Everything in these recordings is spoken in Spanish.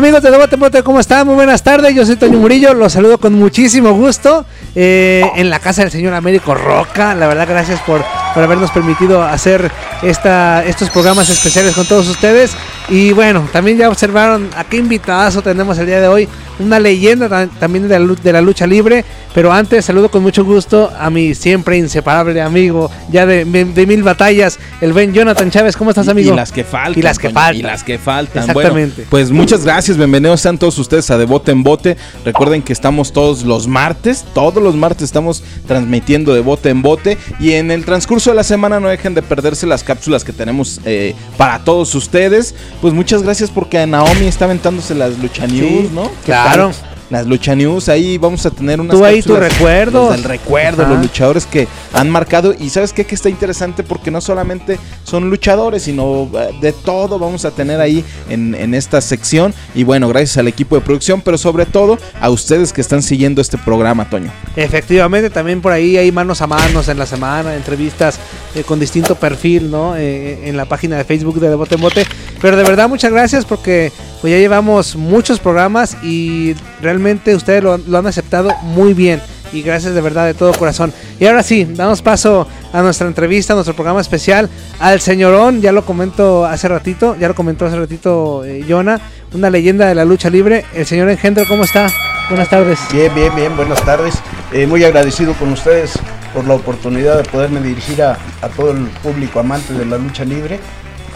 Amigos de Debate Bote, ¿cómo están? Muy buenas tardes, yo soy Toño Murillo, los saludo con muchísimo gusto eh, en la casa del señor Américo Roca. La verdad, gracias por, por habernos permitido hacer esta, estos programas especiales con todos ustedes. Y bueno, también ya observaron a qué invitadazo tenemos el día de hoy, una leyenda también de la, de la lucha libre. Pero antes saludo con mucho gusto a mi siempre inseparable amigo, ya de, de mil batallas, el Ben Jonathan Chávez. ¿Cómo estás, amigo? Y las que faltan. Y las que faltan. Y las que faltan. Exactamente. Bueno, pues muchas gracias, bienvenidos sean todos ustedes a De Bote en Bote. Recuerden que estamos todos los martes, todos los martes estamos transmitiendo De Bote en Bote. Y en el transcurso de la semana no dejen de perderse las cápsulas que tenemos eh, para todos ustedes. Pues muchas gracias porque Naomi está aventándose las lucha news, Sí, ¿no? ¿Qué claro. tal? Las lucha news, ahí vamos a tener unas Tú ahí recuerdos. los del recuerdo, Ajá. los luchadores que han marcado. Y sabes qué? que está interesante porque no solamente son luchadores, sino eh, de todo vamos a tener ahí en, en esta sección. Y bueno, gracias al equipo de producción, pero sobre todo a ustedes que están siguiendo este programa, Toño. Efectivamente, también por ahí hay manos a manos en la semana, entrevistas eh, con distinto perfil, ¿no? Eh, en la página de Facebook de De Bote en Bote. Pero de verdad, muchas gracias porque pues ya llevamos muchos programas y realmente ustedes lo, han aceptado muy bien. Y gracias de verdad de todo corazón. Y ahora sí, damos paso a nuestra entrevista, a nuestro programa especial, al señorón, ya lo comento hace ratito, ya lo comentó hace ratito eh, Jonah, una leyenda de la lucha libre. El señor Engendro, ¿cómo está? Buenas tardes. Bien, bien, bien, buenas tardes. Eh, muy agradecido con ustedes por la oportunidad de poderme dirigir a, a todo el público amante de la lucha libre.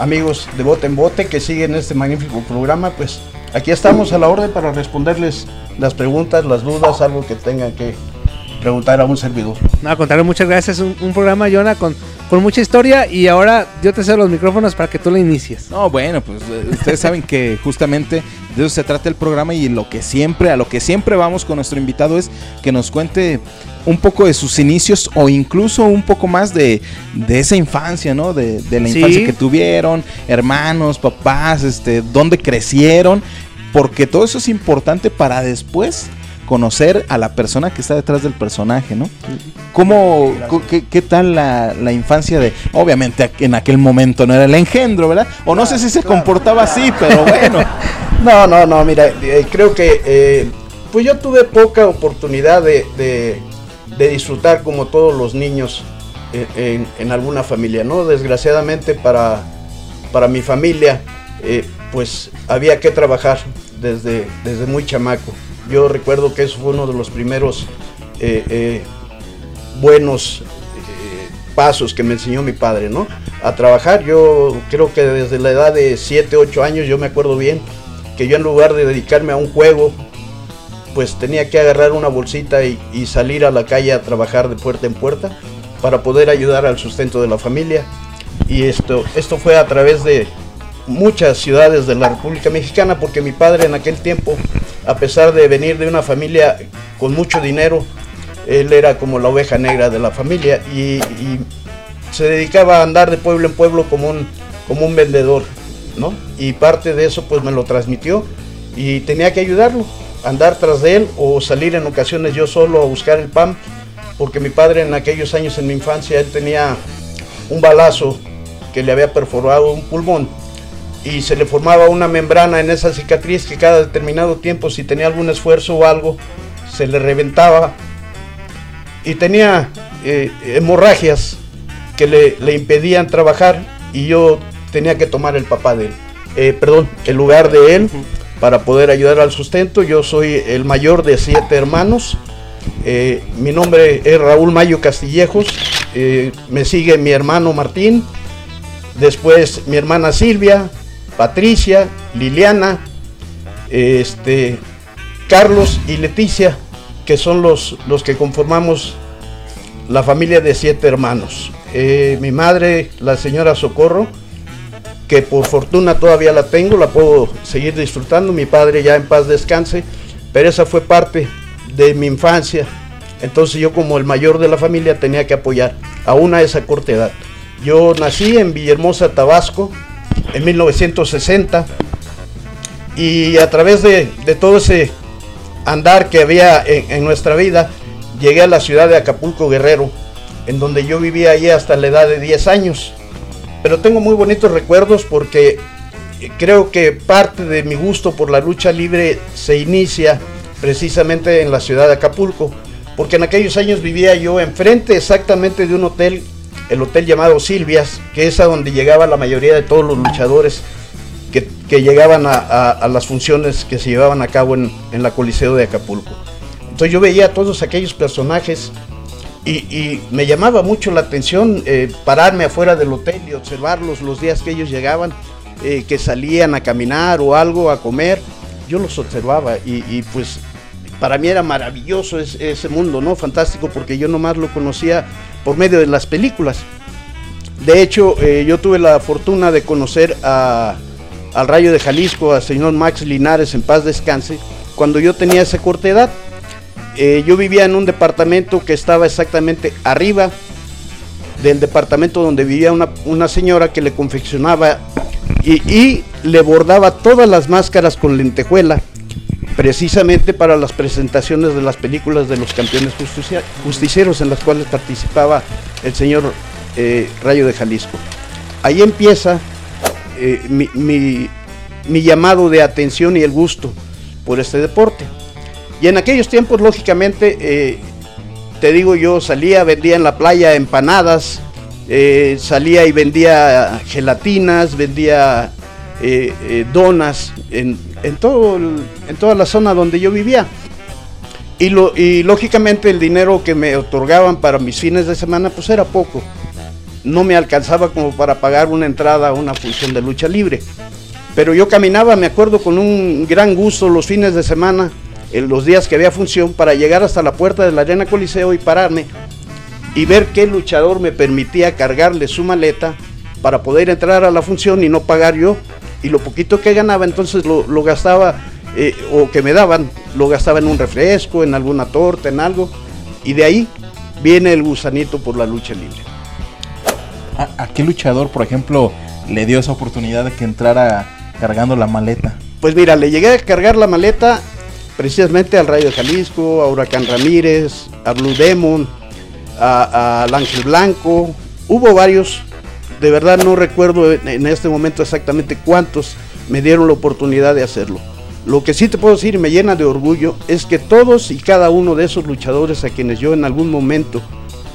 Amigos de Bote en Bote que siguen este magnífico programa, pues aquí estamos a la orden para responderles las preguntas, las dudas, algo que tengan que preguntar a un servidor. No, contrario, muchas gracias. Un, un programa, Jonah, con, con mucha historia. Y ahora yo te cedo los micrófonos para que tú lo inicies. No, bueno, pues eh, ustedes saben que justamente de eso se trata el programa y lo que siempre, a lo que siempre vamos con nuestro invitado es que nos cuente un poco de sus inicios o incluso un poco más de, de esa infancia, ¿no? De, de la Sí. infancia que tuvieron, hermanos, papás, este, dónde crecieron, porque todo eso es importante para después conocer a la persona que está detrás del personaje, ¿no? ¿Cómo, qué, tal la, infancia de, obviamente en aquel momento no era el engendro, ¿verdad? O no sé si se comportaba así, pero bueno. No, no, no, mira, eh, creo que eh, pues yo tuve poca oportunidad de, de- disfrutar como todos los niños eh, en, en alguna familia, ¿no? Desgraciadamente para, para mi familia, pues había que trabajar desde, desde muy chamaco. Yo recuerdo que eso fue uno de los primeros eh, eh, buenos eh, pasos que me enseñó mi padre, ¿no? A trabajar, yo creo que desde la edad de 7, 8 años, yo me acuerdo bien, que yo en lugar de dedicarme a un juego, pues tenía que agarrar una bolsita y, y salir a la calle a trabajar de puerta en puerta para poder ayudar al sustento de la familia. Y esto, esto fue a través de muchas ciudades de la República Mexicana, porque mi padre en aquel tiempo, a pesar de venir de una familia con mucho dinero, él era como la oveja negra de la familia y, se dedicaba a andar de pueblo en pueblo como un, como un vendedor, ¿no? Y parte de eso pues me lo transmitió y tenía que ayudarlo, andar tras de él o salir en ocasiones yo solo a buscar el pan, porque mi padre en aquellos años en mi infancia, él tenía un balazo que le había perforado un pulmón y se le formaba una membrana en esa cicatriz que cada determinado tiempo si tenía algún esfuerzo o algo se le reventaba y tenía eh, hemorragias que le, le impedían trabajar y yo tenía que tomar el papá de él, eh, perdón, el lugar de él para poder ayudar al sustento. Yo soy el mayor de siete hermanos. Eh, mi nombre es Raúl Mayo Castillejos. me sigue mi hermano Martín. Después mi hermana Silvia, Patricia, Liliana, este, Carlos y Leticia, que son los, los que conformamos la familia de siete hermanos. Eh, mi madre, la señora Socorro, que por fortuna todavía la tengo, la puedo seguir disfrutando. Mi padre ya en paz descanse, pero esa fue parte de mi infancia. Entonces yo como el mayor de la familia tenía que apoyar, aún a esa corta edad. Yo nací en Villahermosa, Tabasco, en 1960, y a través de, todo ese andar que había en, en nuestra vida, llegué a la ciudad de Acapulco Guerrero, en donde yo vivía allí hasta la edad de 10 años. Pero tengo muy bonitos recuerdos porque creo que parte de mi gusto por la lucha libre se inicia precisamente en la ciudad de Acapulco, porque en aquellos años vivía yo enfrente exactamente de un hotel, el hotel llamado Silvias, que es a donde llegaba la mayoría de todos los luchadores que, llegaban a, las funciones que se llevaban a cabo en, la Coliseo de Acapulco. Entonces yo veía a todos aquellos personajes y, me llamaba mucho la atención eh, pararme afuera del hotel y observarlos los días que ellos llegaban, eh, que salían a caminar o algo, a comer. Yo los observaba y, pues para mí era maravilloso ese, mundo, ¿no? Fantástico porque yo nomás lo conocía por medio de las películas. De hecho, eh, yo tuve la fortuna de conocer a, al Rayo de Jalisco, al señor Max Linares, en paz descanse, cuando yo tenía esa corta edad. Eh, yo vivía en un departamento que estaba exactamente arriba del departamento donde vivía una, señora que le confeccionaba y, le bordaba todas las máscaras con lentejuela, precisamente para las presentaciones de las películas de los campeones justicieros en las cuales participaba el señor eh, Rayo de Jalisco. Ahí empieza eh, mi, llamado de atención y el gusto por este deporte. Y en aquellos tiempos, lógicamente, eh, te digo yo, salía, vendía en la playa empanadas, salía y vendía gelatinas, vendía donas en, todo en toda la zona donde yo vivía. Y, lo, y lógicamente el dinero que me otorgaban para mis fines de semana pues era poco no me alcanzaba como para pagar una entrada a una función de lucha libre. Pero yo caminaba, me acuerdo, con un gran gusto los fines de semana, en los días que había función, para llegar hasta la puerta de la Arena Coliseo y pararme y ver qué luchador me permitía cargarle su maleta para poder entrar a la función y no pagar yo. Y lo poquito que ganaba entonces lo, gastaba, eh, o que me daban, lo gastaba en un refresco, en alguna torta, en algo. Y de ahí viene el gusanito por la lucha libre. ¿A, qué luchador, por ejemplo, le dio esa oportunidad de que entrara cargando la maleta? Pues mira, le llegué a cargar la maleta precisamente al Rayo de Jalisco, a Huracán Ramírez, a Blue Demon, al Ángel Blanco. Hubo varios, de verdad no recuerdo en este momento exactamente cuántos me dieron la oportunidad de hacerlo. Lo que sí te puedo decir y me llena de orgullo es que todos y cada uno de esos luchadores a quienes yo en algún momento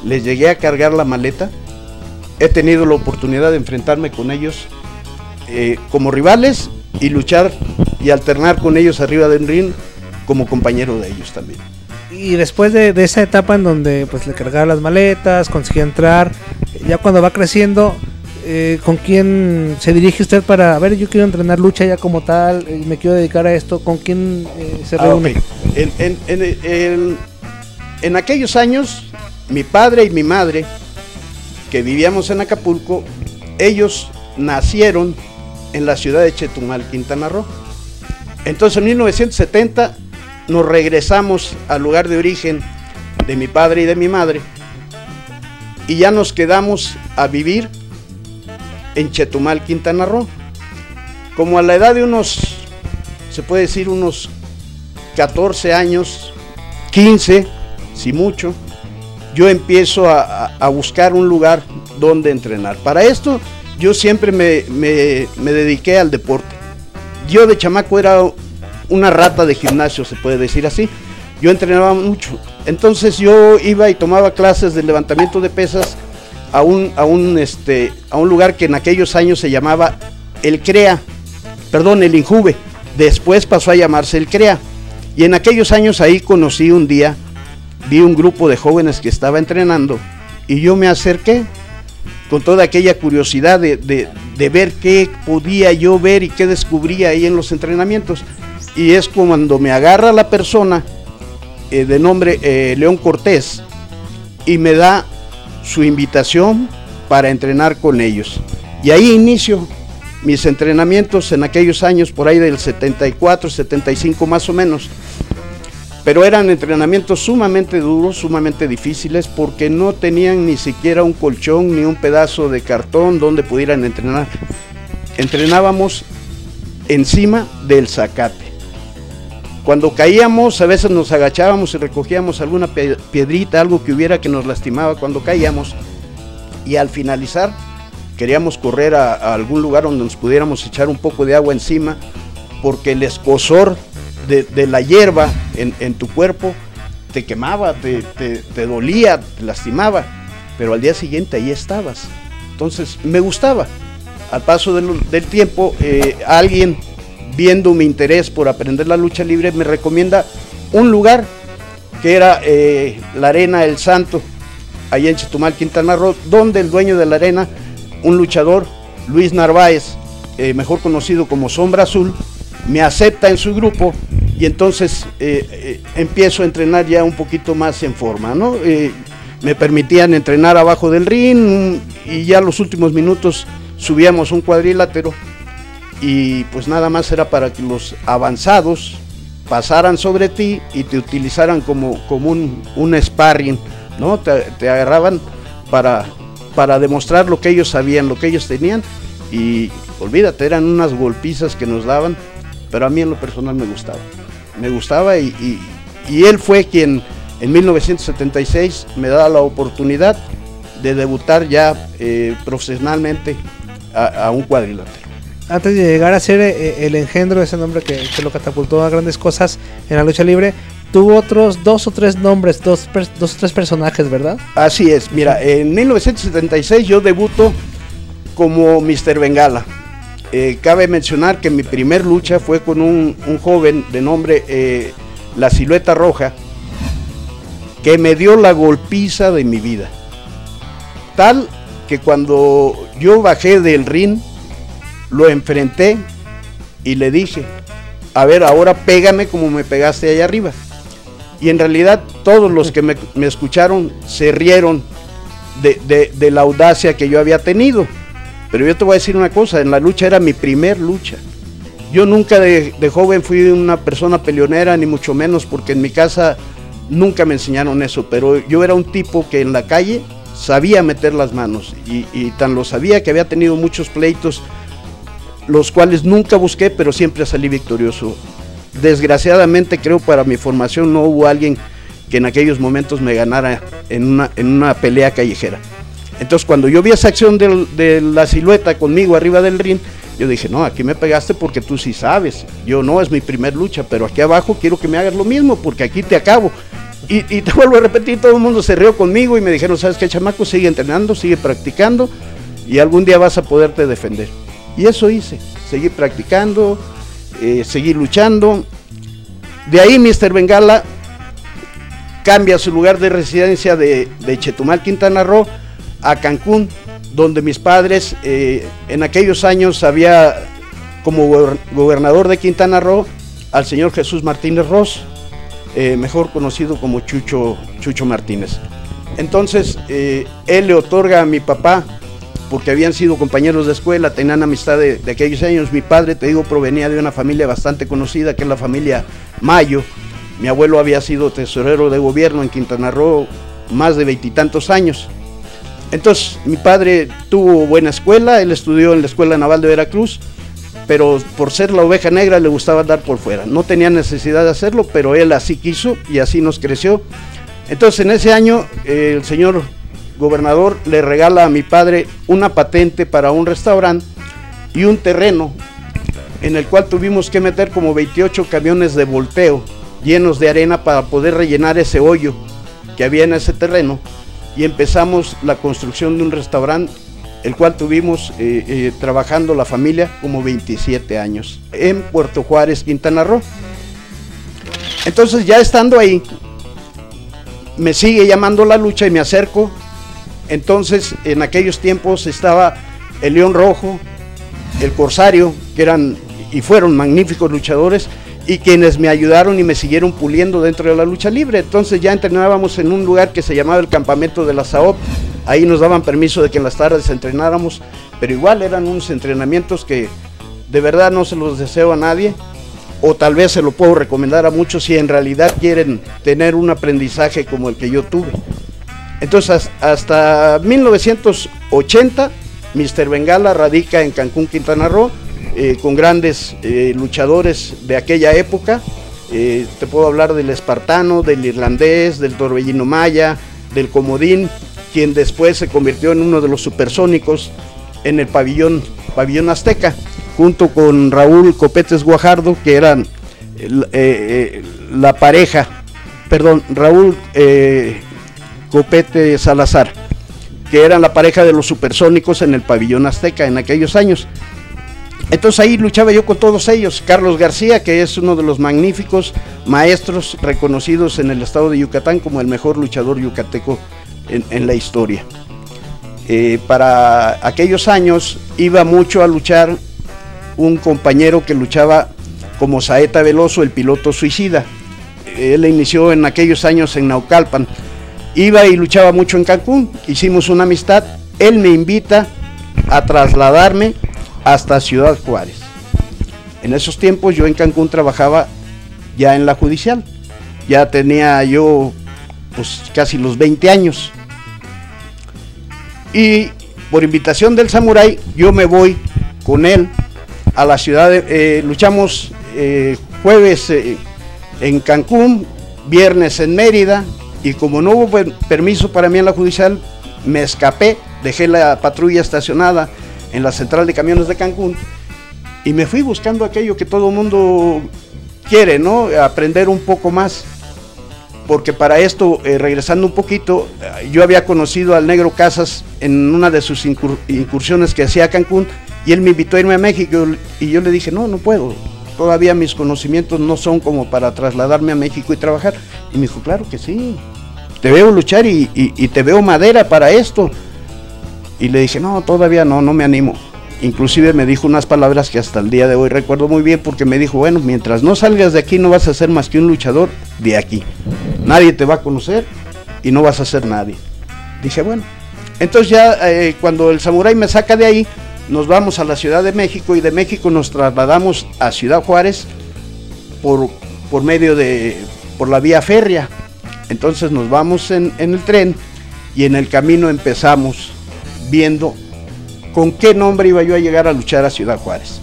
les llegué a cargar la maleta, he tenido la oportunidad de enfrentarme con ellos eh, como rivales y luchar y alternar con ellos arriba del ring como compañero de ellos también. Y después de, esa etapa en donde pues le cargaba las maletas, conseguía entrar, ya cuando va creciendo, eh, ¿con quién se dirige usted para, a ver, yo quiero entrenar lucha ya como tal, y me quiero dedicar a esto, ¿con quién eh, se ah, reúne? en aquellos años, mi padre y mi madre que vivíamos en Acapulco, ellos nacieron en la ciudad de Chetumal, Quintana Roo. Entonces en 1970 nos regresamos al lugar de origen de mi padre y de mi madre y ya nos quedamos a vivir en Chetumal, Quintana Roo. Como a la edad de unos, se puede decir unos 14 años, 15, si mucho, yo empiezo a, buscar un lugar donde entrenar. Para esto yo siempre me, dediqué al deporte. Yo de chamaco era una rata de gimnasio, se puede decir así. Yo entrenaba mucho. Entonces yo iba y tomaba clases de levantamiento de pesas a un, a un, este, a un lugar que en aquellos años se llamaba el CREA, perdón, el INJUVE. Después pasó a llamarse el CREA. Y en aquellos años ahí conocí un día vi un grupo de jóvenes que estaba entrenando y yo me acerqué con toda aquella curiosidad de, ver qué podía yo ver y qué descubría ahí en los entrenamientos. Y es cuando me agarra la persona eh, de nombre eh, León Cortés y me da su invitación para entrenar con ellos. Y ahí inicio mis entrenamientos en aquellos años, por ahí del 74, 75 más o menos pero eran entrenamientos sumamente duros, sumamente difíciles, porque no tenían ni siquiera un colchón ni un pedazo de cartón donde pudieran entrenar. Entrenábamos encima del zacate. Cuando caíamos, a veces nos agachábamos y recogíamos alguna piedrita, algo que hubiera que nos lastimaba cuando caíamos. Y al finalizar, queríamos correr a, algún lugar donde nos pudiéramos echar un poco de agua encima, porque el escosor de, la hierba en, tu cuerpo te quemaba, te, dolía, te lastimaba, pero al día siguiente ahí estabas. Entonces me gustaba. Al paso del, tiempo, eh, alguien viendo mi interés por aprender la lucha libre me recomienda un lugar que era eh, la Arena El Santo, allá en Chetumal, Quintana Roo, donde el dueño de la arena, un luchador, Luis Narváez, eh, mejor conocido como Sombra Azul, me acepta en su grupo y entonces eh, empiezo a entrenar ya un poquito más en forma, ¿no? me permitían entrenar abajo del ring y ya los últimos minutos subíamos un cuadrilátero y pues nada más era para que los avanzados pasaran sobre ti y te utilizaran como, como un, un sparring, ¿no? Te, agarraban para, para demostrar lo que ellos sabían, lo que ellos tenían y olvídate, eran unas golpizas que nos daban, pero a mí en lo personal me gustaba. Me gustaba y, él fue quien en 1976 me da la oportunidad de debutar ya eh, profesionalmente a un cuadrilátero antes de llegar a ser eh, el engendro, ese nombre que, lo catapultó a grandes cosas en la lucha libre, tuvo otros dos o tres nombres, dos, dos o tres personajes, ¿verdad? Así es, mira, en 1976 yo debuto como Mr. Bengala. Eh, cabe mencionar que mi primer lucha fue con un, joven de nombre eh, La Silueta Roja, que me dio la golpiza de mi vida. Tal que cuando yo bajé del ring, lo enfrenté y le dije, a ver, ahora pégame como me pegaste allá arriba. Y en realidad todos los que me, escucharon se rieron de, la audacia que yo había tenido. Pero yo te voy a decir una cosa, en la lucha era mi primer lucha. Yo nunca de, joven fui una persona peleonera, ni mucho menos, porque en mi casa nunca me enseñaron eso, pero yo era un tipo que en la calle sabía meter las manos y tan lo sabía que había tenido muchos pleitos los cuales nunca busqué, pero siempre salí victorioso. Desgraciadamente creo para mi formación no hubo alguien que en aquellos momentos me ganara en una, en una pelea callejera. Entonces cuando yo vi esa acción de la silueta conmigo arriba del ring, yo dije, no, aquí me pegaste porque tú sí sabes. Yo no, es mi primer lucha, pero aquí abajo quiero que me hagas lo mismo porque aquí te acabo. Y, te vuelvo a repetir, todo el mundo se rió conmigo y me dijeron, ¿sabes qué, chamaco? Sigue entrenando, sigue practicando y algún día vas a poderte defender. Y eso hice, seguí practicando, eh, seguí luchando. De ahí Mr. Bengala cambia su lugar de residencia de, Chetumal, Quintana Roo, a Cancún, donde mis padres eh, en aquellos años había como gobernador de Quintana Roo al señor Jesús Martínez Ross, eh, mejor conocido como Chucho, Chucho Martínez. Entonces, él le otorga a mi papá porque habían sido compañeros de escuela, tenían amistad de, aquellos años. Mi padre, te digo, provenía de una familia bastante conocida, que es la familia Mayo. Mi abuelo había sido tesorero de gobierno en Quintana Roo más de veintitantos años. Entonces, mi padre tuvo buena escuela, él estudió en la Escuela Naval de Veracruz, pero por ser la oveja negra le gustaba andar por fuera. No tenía necesidad de hacerlo, pero él así quiso y así nos creció. Entonces, en ese año, el señor gobernador le regala a mi padre una patente para un restaurante y un terreno en el cual tuvimos que meter como 28 camiones de volteo llenos de arena para poder rellenar ese hoyo que había en ese terreno y empezamos la construcción de un restaurante el cual tuvimos eh, eh, trabajando la familia como 27 años en Puerto Juárez, Quintana Roo. Entonces ya estando ahí, me sigue llamando la lucha y me acerco entonces, en aquellos tiempos estaba el León Rojo, el Corsario, que eran y fueron magníficos luchadores y quienes me ayudaron y me siguieron puliendo dentro de la lucha libre. Entonces ya entrenábamos en un lugar que se llamaba el campamento de la SAOP. Ahí nos daban permiso de que en las tardes entrenáramos, pero igual eran unos entrenamientos que de verdad no se los deseo a nadie, o tal vez se lo puedo recomendar a muchos si en realidad quieren tener un aprendizaje como el que yo tuve. Entonces, hasta 1980, Mr. Bengala radica en Cancún, Quintana Roo, eh, con grandes eh, luchadores de aquella época. Eh, te puedo hablar del espartano, del irlandés, del torbellino maya, del comodín, quien después se convirtió en uno de los supersónicos. en el pabellón, pabellón azteca, junto con Raúl Copetes Guajardo, que eran la pareja, perdón, Raúl Copete Salazar, que eran la pareja de los supersónicos en el pabellón azteca en aquellos años. Entonces ahí luchaba yo con todos ellos. Carlos García, que es uno de los magníficos maestros reconocidos en el estado de Yucatán como el mejor luchador yucateco en, la historia. Eh, para aquellos años iba mucho a luchar un compañero que luchaba como Saeta Veloso, el piloto suicida. Él inició en aquellos años en Naucalpan. Iba y luchaba mucho en Cancún. Hicimos una amistad. Él me invita a trasladarme hasta Ciudad Juárez. En esos tiempos yo en Cancún trabajaba ya en la judicial. Ya tenía yo pues casi los 20 años. Y por invitación del samurái yo me voy con él a la ciudad. De, eh, luchamos eh, jueves eh, en Cancún, viernes en Mérida y como no hubo permiso para mí en la judicial, me escapé, dejé la patrulla estacionada en la central de camiones de Cancún y me fui buscando aquello que todo mundo quiere, ¿no? Aprender un poco más. Porque para esto, eh, regresando un poquito, eh, yo había conocido al negro Casas en una de sus incursiones que hacía a Cancún y él me invitó a irme a México y yo le dije, no, no puedo. Todavía mis conocimientos no son como para trasladarme a México y trabajar. Y me dijo, claro que sí. Te veo luchar y te veo madera para esto. Y le dije, no, todavía no, no me animo. Inclusive me dijo unas palabras que hasta el día de hoy recuerdo muy bien porque me dijo, bueno, mientras no salgas de aquí no vas a ser más que un luchador de aquí. Nadie te va a conocer y no vas a ser nadie. Dije, bueno. Entonces ya eh, cuando el samurái me saca de ahí, nos vamos a la Ciudad de México y de México nos trasladamos a Ciudad Juárez por, por medio de, por la vía férrea. Entonces nos vamos en, el tren y en el camino empezamos viendo con qué nombre iba yo a llegar a luchar a Ciudad Juárez.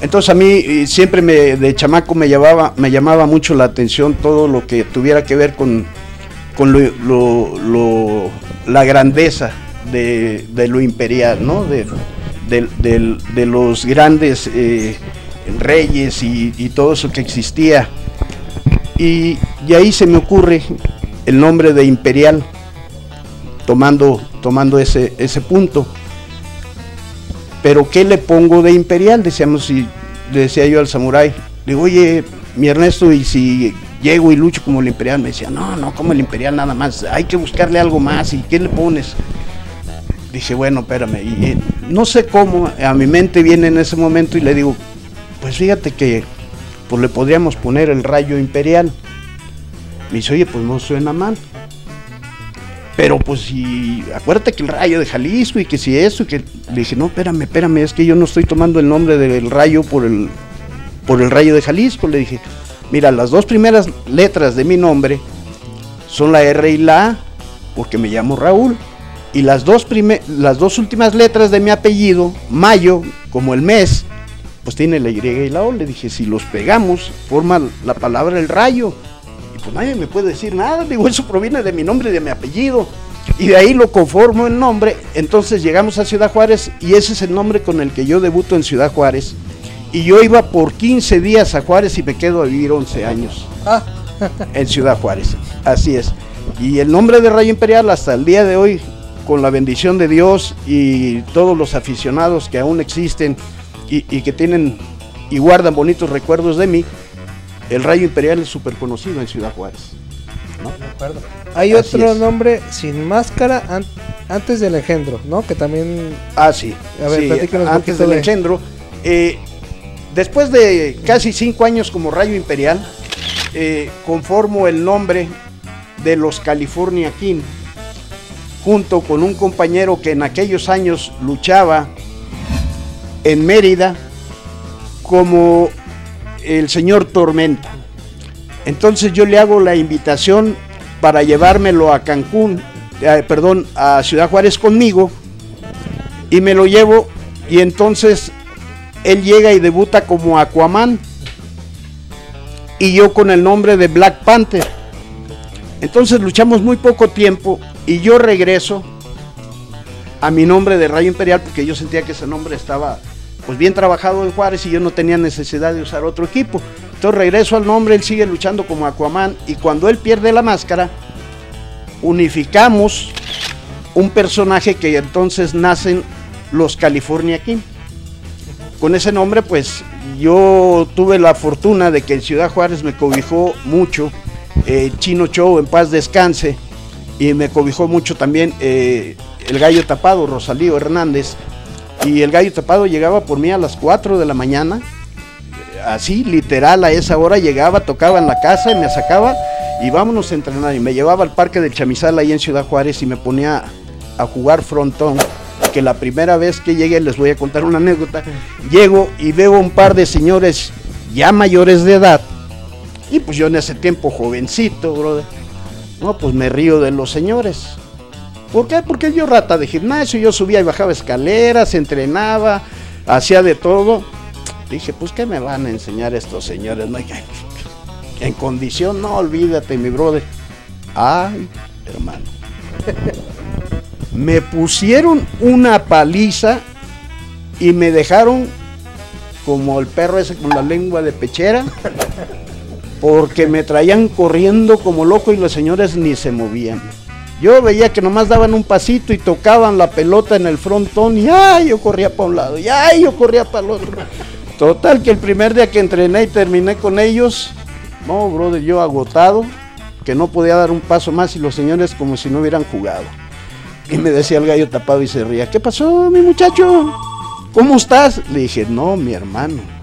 Entonces a mí siempre me, de chamaco me llamaba, me llamaba mucho la atención todo lo que tuviera que ver con, con lo, la grandeza de, lo imperial, ¿no? de, de, los grandes eh, reyes y, y, todo eso que existía. Y, y ahí se me ocurre el nombre de imperial tomando, tomando ese, ese punto. Pero ¿qué le pongo de imperial? Decíamos, y le decía yo al samurái, digo, oye, mi Ernesto, y si llego y lucho como el imperial, me decía, no, no, como el imperial nada más, hay que buscarle algo más, ¿y qué le pones? Dije, bueno, espérame, y, no sé cómo, a mi mente viene en ese momento y le digo, pues fíjate que pues le podríamos poner el rayo imperial. Me dice, oye, pues no suena mal. Pero pues si, acuérdate que el rayo de Jalisco y que si eso, que le dije, no, espérame, espérame, es que yo no estoy tomando el nombre del rayo por el, por el rayo de Jalisco. Le dije, mira, las dos primeras letras de mi nombre son la R y la A, porque me llamo Raúl. Y las dos, las dos últimas letras de mi apellido, Mayo, como el mes, pues tiene la Y y la O. Le dije, si los pegamos, forma la palabra el rayo pues nadie me puede decir nada, digo, eso proviene de mi nombre y de mi apellido. Y de ahí lo conformo en nombre. Entonces llegamos a Ciudad Juárez y ese es el nombre con el que yo debuto en Ciudad Juárez. Y yo iba por 15 días a Juárez y me quedo a vivir 11 años ah. en Ciudad Juárez. Así es. Y el nombre de Rayo Imperial hasta el día de hoy, con la bendición de Dios y todos los aficionados que aún existen y, y que tienen y guardan bonitos recuerdos de mí, el Rayo Imperial es súper conocido en Ciudad Juárez. Hay otro nombre sin máscara antes del engendro, ¿no? Que también. Ah, sí. A ver, antes del engendro. Eh, después de casi cinco años como Rayo Imperial, eh, conformo el nombre de los California King, junto con un compañero que en aquellos años luchaba en Mérida como el señor Tormenta. Entonces yo le hago la invitación para llevármelo a Cancún, eh, perdón, a Ciudad Juárez conmigo, y me lo llevo, y entonces él llega y debuta como Aquaman, y yo con el nombre de Black Panther. Entonces luchamos muy poco tiempo, y yo regreso a mi nombre de Rayo Imperial porque yo sentía que ese nombre estaba pues bien trabajado en Juárez y yo no tenía necesidad de usar otro equipo. Entonces regreso al nombre, él sigue luchando como Aquaman y cuando él pierde la máscara, unificamos un personaje que entonces nacen los California King. Con ese nombre pues yo tuve la fortuna de que en Ciudad Juárez me cobijó mucho eh, Chino Show, en paz descanse, y me cobijó mucho también eh, el gallo tapado, Rosalío Hernández, y el gallo tapado llegaba por mí a las 4 de la mañana, así literal a esa hora llegaba, tocaba en la casa y me sacaba y vámonos a entrenar. Y me llevaba al parque del Chamizal ahí en Ciudad Juárez y me ponía a jugar frontón. Que la primera vez que llegué, les voy a contar una anécdota, llego y veo un par de señores ya mayores de edad. Y pues yo en ese tiempo jovencito, brother. No, pues me río de los señores. ¿Por qué? Porque yo rata de gimnasio, yo subía y bajaba escaleras, entrenaba, hacía de todo. Dije, pues ¿qué me van a enseñar estos señores? No, en condición, no, olvídate, mi brother. Ay, hermano. me pusieron una paliza y me dejaron como el perro ese con la lengua de pechera, porque me traían corriendo como loco y los señores ni se movían. Yo veía que nomás daban un pasito y tocaban la pelota en el frontón y ay, yo corría para un lado, y ay, yo corría para el otro. Total que el primer día que entrené y terminé con ellos, no, brother, yo agotado, que no podía dar un paso más y los señores como si no hubieran jugado. Y me decía el gallo tapado y se ría, ¿qué pasó, mi muchacho? ¿Cómo estás? Le dije, no, mi hermano.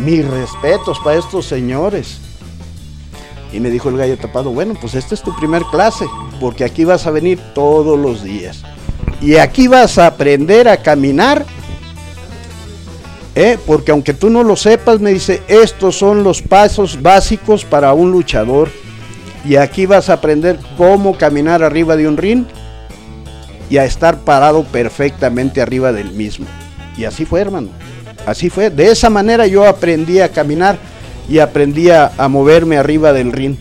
Mis respetos para estos señores. Y me dijo el gallo tapado, bueno, pues esta es tu primer clase, porque aquí vas a venir todos los días. Y aquí vas a aprender a caminar ¿Eh? porque aunque tú no lo sepas, me dice, estos son los pasos básicos para un luchador. Y aquí vas a aprender cómo caminar arriba de un ring y a estar parado perfectamente arriba del mismo. Y así fue, hermano. Así fue. De esa manera yo aprendí a caminar y aprendí a, moverme arriba del ring.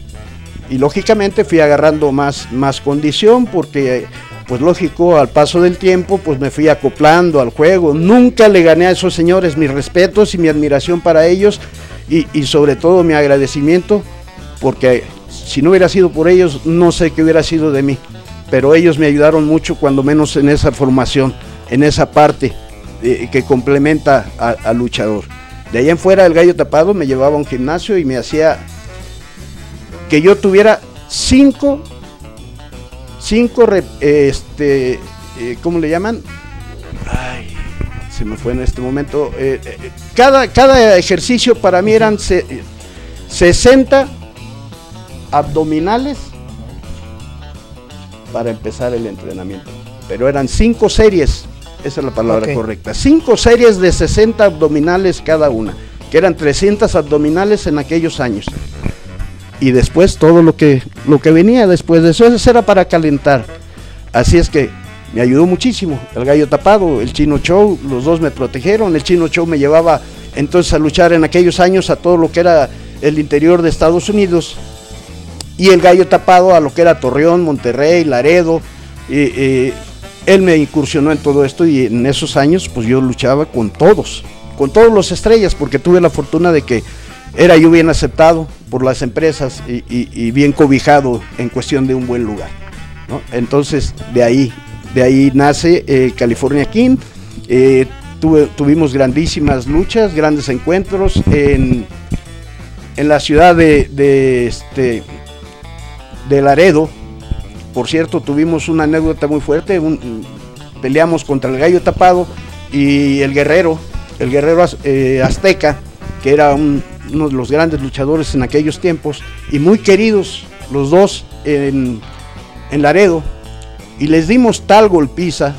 Y lógicamente fui agarrando más, más condición porque pues lógico, al paso del tiempo, pues me fui acoplando al juego. Nunca le gané a esos señores mis respetos y mi admiración para ellos y, sobre todo mi agradecimiento, porque si no hubiera sido por ellos, no sé qué hubiera sido de mí. Pero ellos me ayudaron mucho, cuando menos en esa formación, en esa parte eh, que complementa al luchador. De ahí en fuera, el gallo tapado me llevaba a un gimnasio y me hacía que yo tuviera cinco cinco, este, eh, ¿cómo le llaman? Ay, se me fue en este momento. Eh, cada, cada ejercicio para mí eran 60 abdominales para empezar el entrenamiento. Pero eran cinco series, esa es la palabra correcta. Cinco series de 60 abdominales cada una, que eran 300 abdominales en aquellos años y después todo lo que, lo que venía después de eso, eso era para calentar. Así es que me ayudó muchísimo. El gallo tapado, el chino show, los dos me protegieron. El chino show me llevaba entonces a luchar en aquellos años a todo lo que era el interior de Estados Unidos. Y el gallo tapado a lo que era Torreón, Monterrey, Laredo. y él me incursionó en todo esto y en esos años pues yo luchaba con todos, con todos los estrellas, porque tuve la fortuna de que era yo bien aceptado por las empresas y, bien cobijado en cuestión de un buen lugar. Entonces, de ahí, de ahí nace eh, California King. Eh, tuvimos grandísimas luchas, grandes encuentros en, en la ciudad de, este, de Laredo. Por cierto, tuvimos una anécdota muy fuerte. peleamos contra el gallo tapado y el guerrero, el guerrero eh, azteca, que era un, uno de los grandes luchadores en aquellos tiempos y muy queridos los dos en, en Laredo. Y les dimos tal golpiza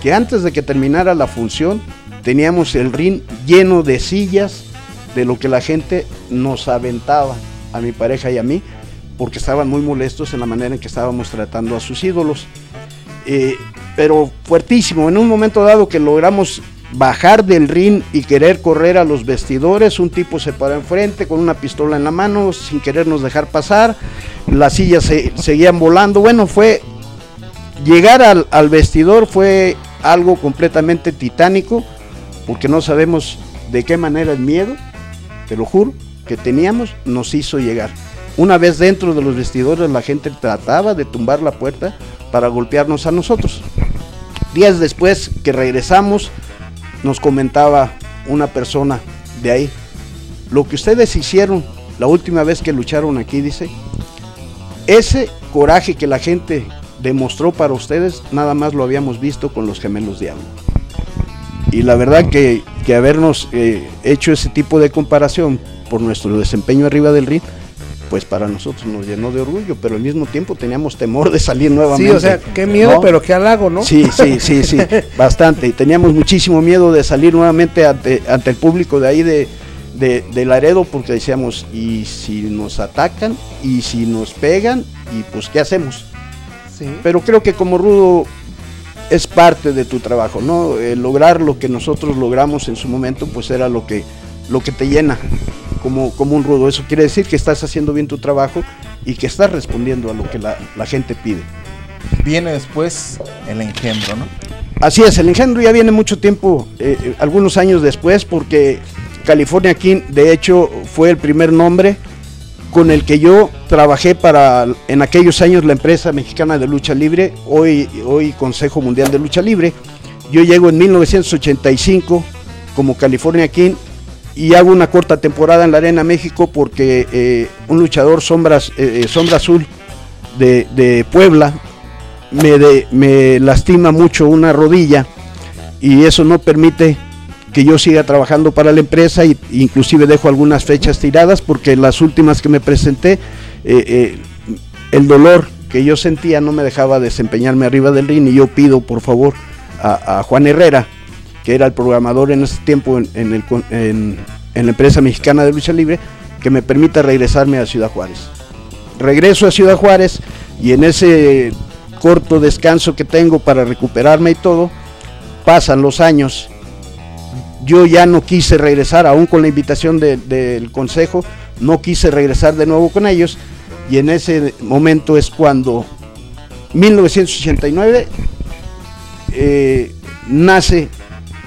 que antes de que terminara la función teníamos el ring lleno de sillas de lo que la gente nos aventaba a mi pareja y a mí porque estaban muy molestos en la manera en que estábamos tratando a sus ídolos. Eh, pero fuertísimo, en un momento dado que logramos bajar del ring y querer correr a los vestidores. Un tipo se paró enfrente con una pistola en la mano sin querernos dejar pasar. Las sillas se, seguían volando. Bueno, fue llegar al, al vestidor fue algo completamente titánico, porque no sabemos de qué manera el miedo, te lo juro, que teníamos nos hizo llegar. Una vez dentro de los vestidores la gente trataba de tumbar la puerta para golpearnos a nosotros. Días después que regresamos, nos comentaba una persona de ahí, lo que ustedes hicieron la última vez que lucharon aquí, dice, ese coraje que la gente demostró para ustedes, nada más lo habíamos visto con los gemelos Diablo. Y la verdad que, que habernos eh, hecho ese tipo de comparación por nuestro desempeño arriba del ring, pues para nosotros nos llenó de orgullo, pero al mismo tiempo teníamos temor de salir nuevamente. Sí, o sea, qué miedo, ¿no? pero qué halago, ¿no? Sí, sí, sí, sí, bastante. Y teníamos muchísimo miedo de salir nuevamente ante, ante el público de ahí de, de, de Laredo, porque decíamos, ¿y si nos atacan? ¿Y si nos pegan? ¿Y pues qué hacemos? Sí. Pero creo que como rudo es parte de tu trabajo, ¿no? El lograr lo que nosotros logramos en su momento, pues era lo que, lo que te llena como, como un rudo. Eso quiere decir que estás haciendo bien tu trabajo y que estás respondiendo a lo que la, la gente pide. Viene después el engendro, ¿no? Así es, el engendro ya viene mucho tiempo, eh, eh, algunos años después, porque California King, de hecho, fue el primer nombre con el que yo trabajé para, en aquellos años, la empresa mexicana de lucha libre, hoy, hoy Consejo Mundial de Lucha Libre. Yo llego en 1985 como California King y hago una corta temporada en la Arena México porque eh, un luchador sombras, eh, eh, Sombra Azul de, de Puebla me, de- me lastima mucho una rodilla y eso no permite que yo siga trabajando para la empresa y inclusive dejo algunas fechas tiradas porque las últimas que me presenté el dolor que yo sentía no me dejaba desempeñarme arriba del ring y yo pido por favor a Juan Herrera que era el programador en ese tiempo en, en la empresa mexicana de lucha libre que me permita regresarme a Ciudad Juárez regreso a Ciudad Juárez y en ese corto descanso que tengo para recuperarme y todo, pasan los años. Yo ya no quise regresar, aún con la invitación de- del consejo, no quise regresar de nuevo con ellos y en ese momento es cuando 1989 eh, nace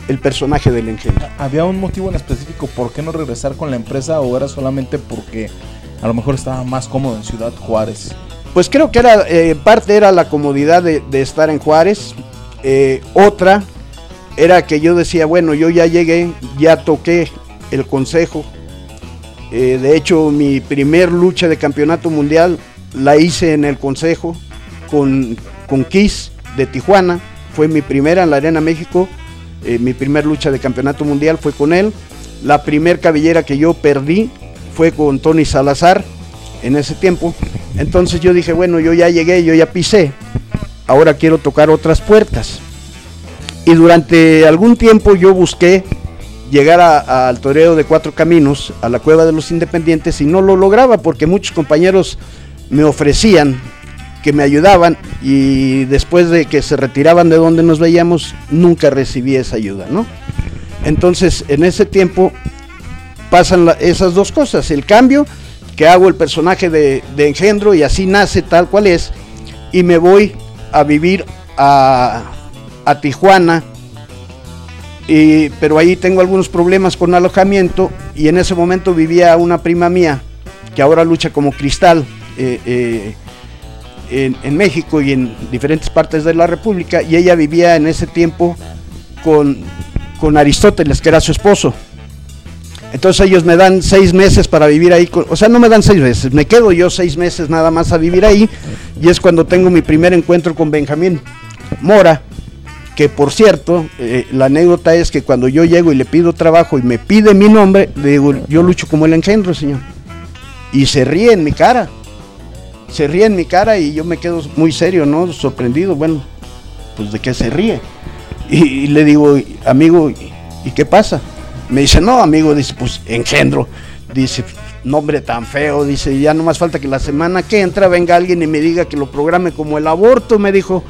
el personaje del engendro. ¿Había un motivo en específico por qué no regresar con la empresa o era solamente porque a lo mejor estaba más cómodo en Ciudad Juárez? Pues creo que era eh, parte era la comodidad de, de estar en Juárez. eh, otra era que yo decía, bueno, yo ya llegué, ya toqué el consejo. eh, de hecho, mi primer lucha de campeonato mundial la hice en el consejo con, con Kiss de Tijuana. Fue mi primera en la Arena México. Eh, mi primer lucha de campeonato mundial fue con él. La primer cabellera que yo perdí fue con Tony Salazar en ese tiempo. Entonces yo dije, bueno, yo ya llegué, yo ya pisé, ahora quiero tocar otras puertas. Y durante algún tiempo yo busqué llegar al toreo de Cuatro Caminos, a la Cueva de los Independientes, y no lo lograba porque muchos compañeros me ofrecían que me ayudaban y después de que se retiraban de donde nos veíamos, nunca recibí esa ayuda, ¿no? Entonces, en ese tiempo pasan esas dos cosas, el cambio, que hago el personaje de, de engendro y así nace tal cual es, y me voy a vivir a, a Tijuana, y- pero ahí tengo algunos problemas con alojamiento y en ese momento vivía una prima mía que ahora lucha como cristal eh, eh, en, México y en diferentes partes de la República y ella vivía en ese tiempo con, con Aristóteles, que era su esposo. Entonces ellos me dan seis meses para vivir ahí, o sea, no me dan seis meses, me quedo yo seis meses nada más a vivir ahí y es cuando tengo mi primer encuentro con Benjamín Mora, que por cierto, eh, la anécdota es que cuando yo llego y le pido trabajo y me pide mi nombre, le digo, yo lucho como el engendro, señor. Y se ríe en mi cara, se ríe en mi cara y yo me quedo muy serio, ¿no? Sorprendido, bueno, pues de qué se ríe. Y, le digo, amigo, ¿y- ¿y qué pasa? Me dice, no, amigo, dice, pues engendro. Dice, nombre tan feo, dice, ya no más falta que la semana que entra venga alguien y me diga que lo programe como el aborto, me dijo.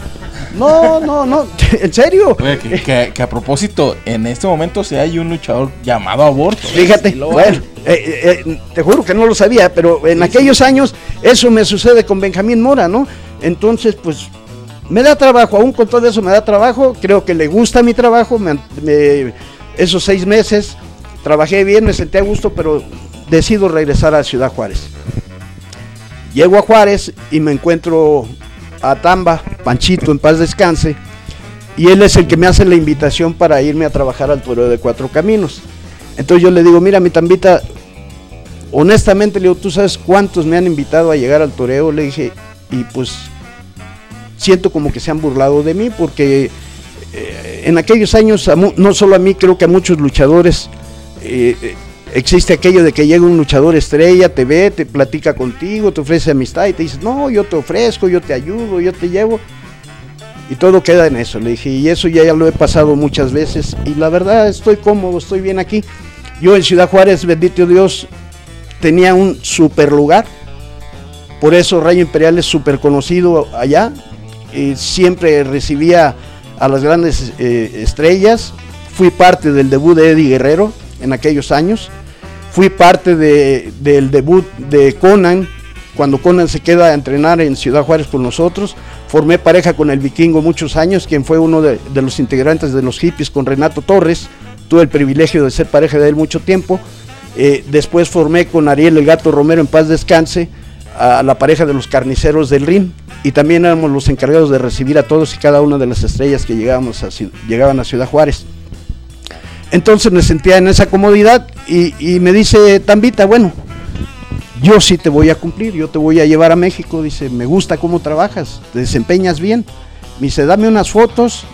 No, no, no, en serio. Oye, que, que- que a propósito, en este momento si hay un luchador llamado Aborto. Fíjate, lo bueno, eh, eh, eh, te juro que no lo sabía, pero en aquellos años eso me sucede con Benjamín Mora, ¿no? Entonces, pues me da trabajo, aún con todo eso me da trabajo, creo que le gusta mi trabajo, esos seis meses trabajé bien, me sentí a gusto, pero decido regresar a Ciudad Juárez. Llego a Juárez y me encuentro a Tamba, Panchito, en paz descanse, y él es el que me hace la invitación para irme a trabajar al Toreo de Cuatro Caminos. Entonces yo le digo, mira, mi Tambita, honestamente le digo, tú sabes cuántos me han invitado a llegar al toreo, le dije, y pues siento como que se han burlado de mí porque eh, en aquellos años, no solo a mí, creo que a muchos luchadores eh, eh, existe aquello de que llega un luchador estrella, te ve, te platica contigo, te ofrece amistad y te dice, no, yo te ofrezco, yo te ayudo, yo te llevo. Y todo queda en eso, le dije, y eso ya, ya lo he pasado muchas veces y la verdad estoy cómodo, estoy bien aquí. Yo en Ciudad Juárez, bendito Dios, tenía un super lugar, por eso Rayo Imperial es súper conocido allá, siempre recibía a las grandes eh, estrellas, fui parte del debut de Eddie Guerrero en aquellos años, fui parte del debut de Conan, cuando Conan se queda a entrenar en Ciudad Juárez con nosotros, formé pareja con el vikingo muchos años, quien fue uno de, los integrantes de los hippies con Renato Torres, tuve el privilegio de ser pareja de él mucho tiempo, eh, después formé con Ariel el Gato Romero en paz descanse, a la pareja de los carniceros del RIN y también éramos los encargados de recibir a todos y cada una de las estrellas que llegábamos llegaban a Ciudad Juárez. Entonces me sentía en esa comodidad y, me dice Tambita, bueno, yo sí te voy a cumplir, yo te voy a llevar a México, dice, me gusta cómo trabajas, te desempeñas bien. Me dice, dame unas fotos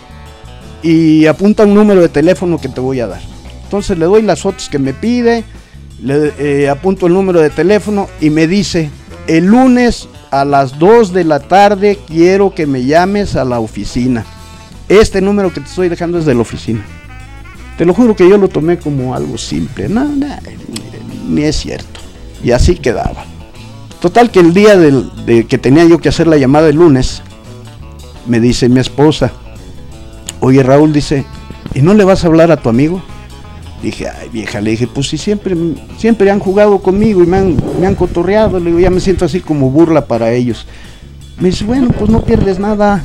y apunta un número de teléfono que te voy a dar. Entonces le doy las fotos que me pide, le eh, apunto el número de teléfono y me dice, el lunes a las 2 de la tarde quiero que me llames a la oficina. Este número que te estoy dejando es de la oficina. Te lo juro que yo lo tomé como algo simple. No, no, ni es cierto. Y así quedaba. Total que el día de que tenía yo que hacer la llamada el lunes, me dice mi esposa, oye Raúl, dice, ¿y no le vas a hablar a tu amigo? Dije, ay vieja, le dije, pues si siempre, siempre han jugado conmigo y me han, me han cotorreado, le digo, ya me siento así como burla para ellos. Me dice, bueno, pues no pierdes nada,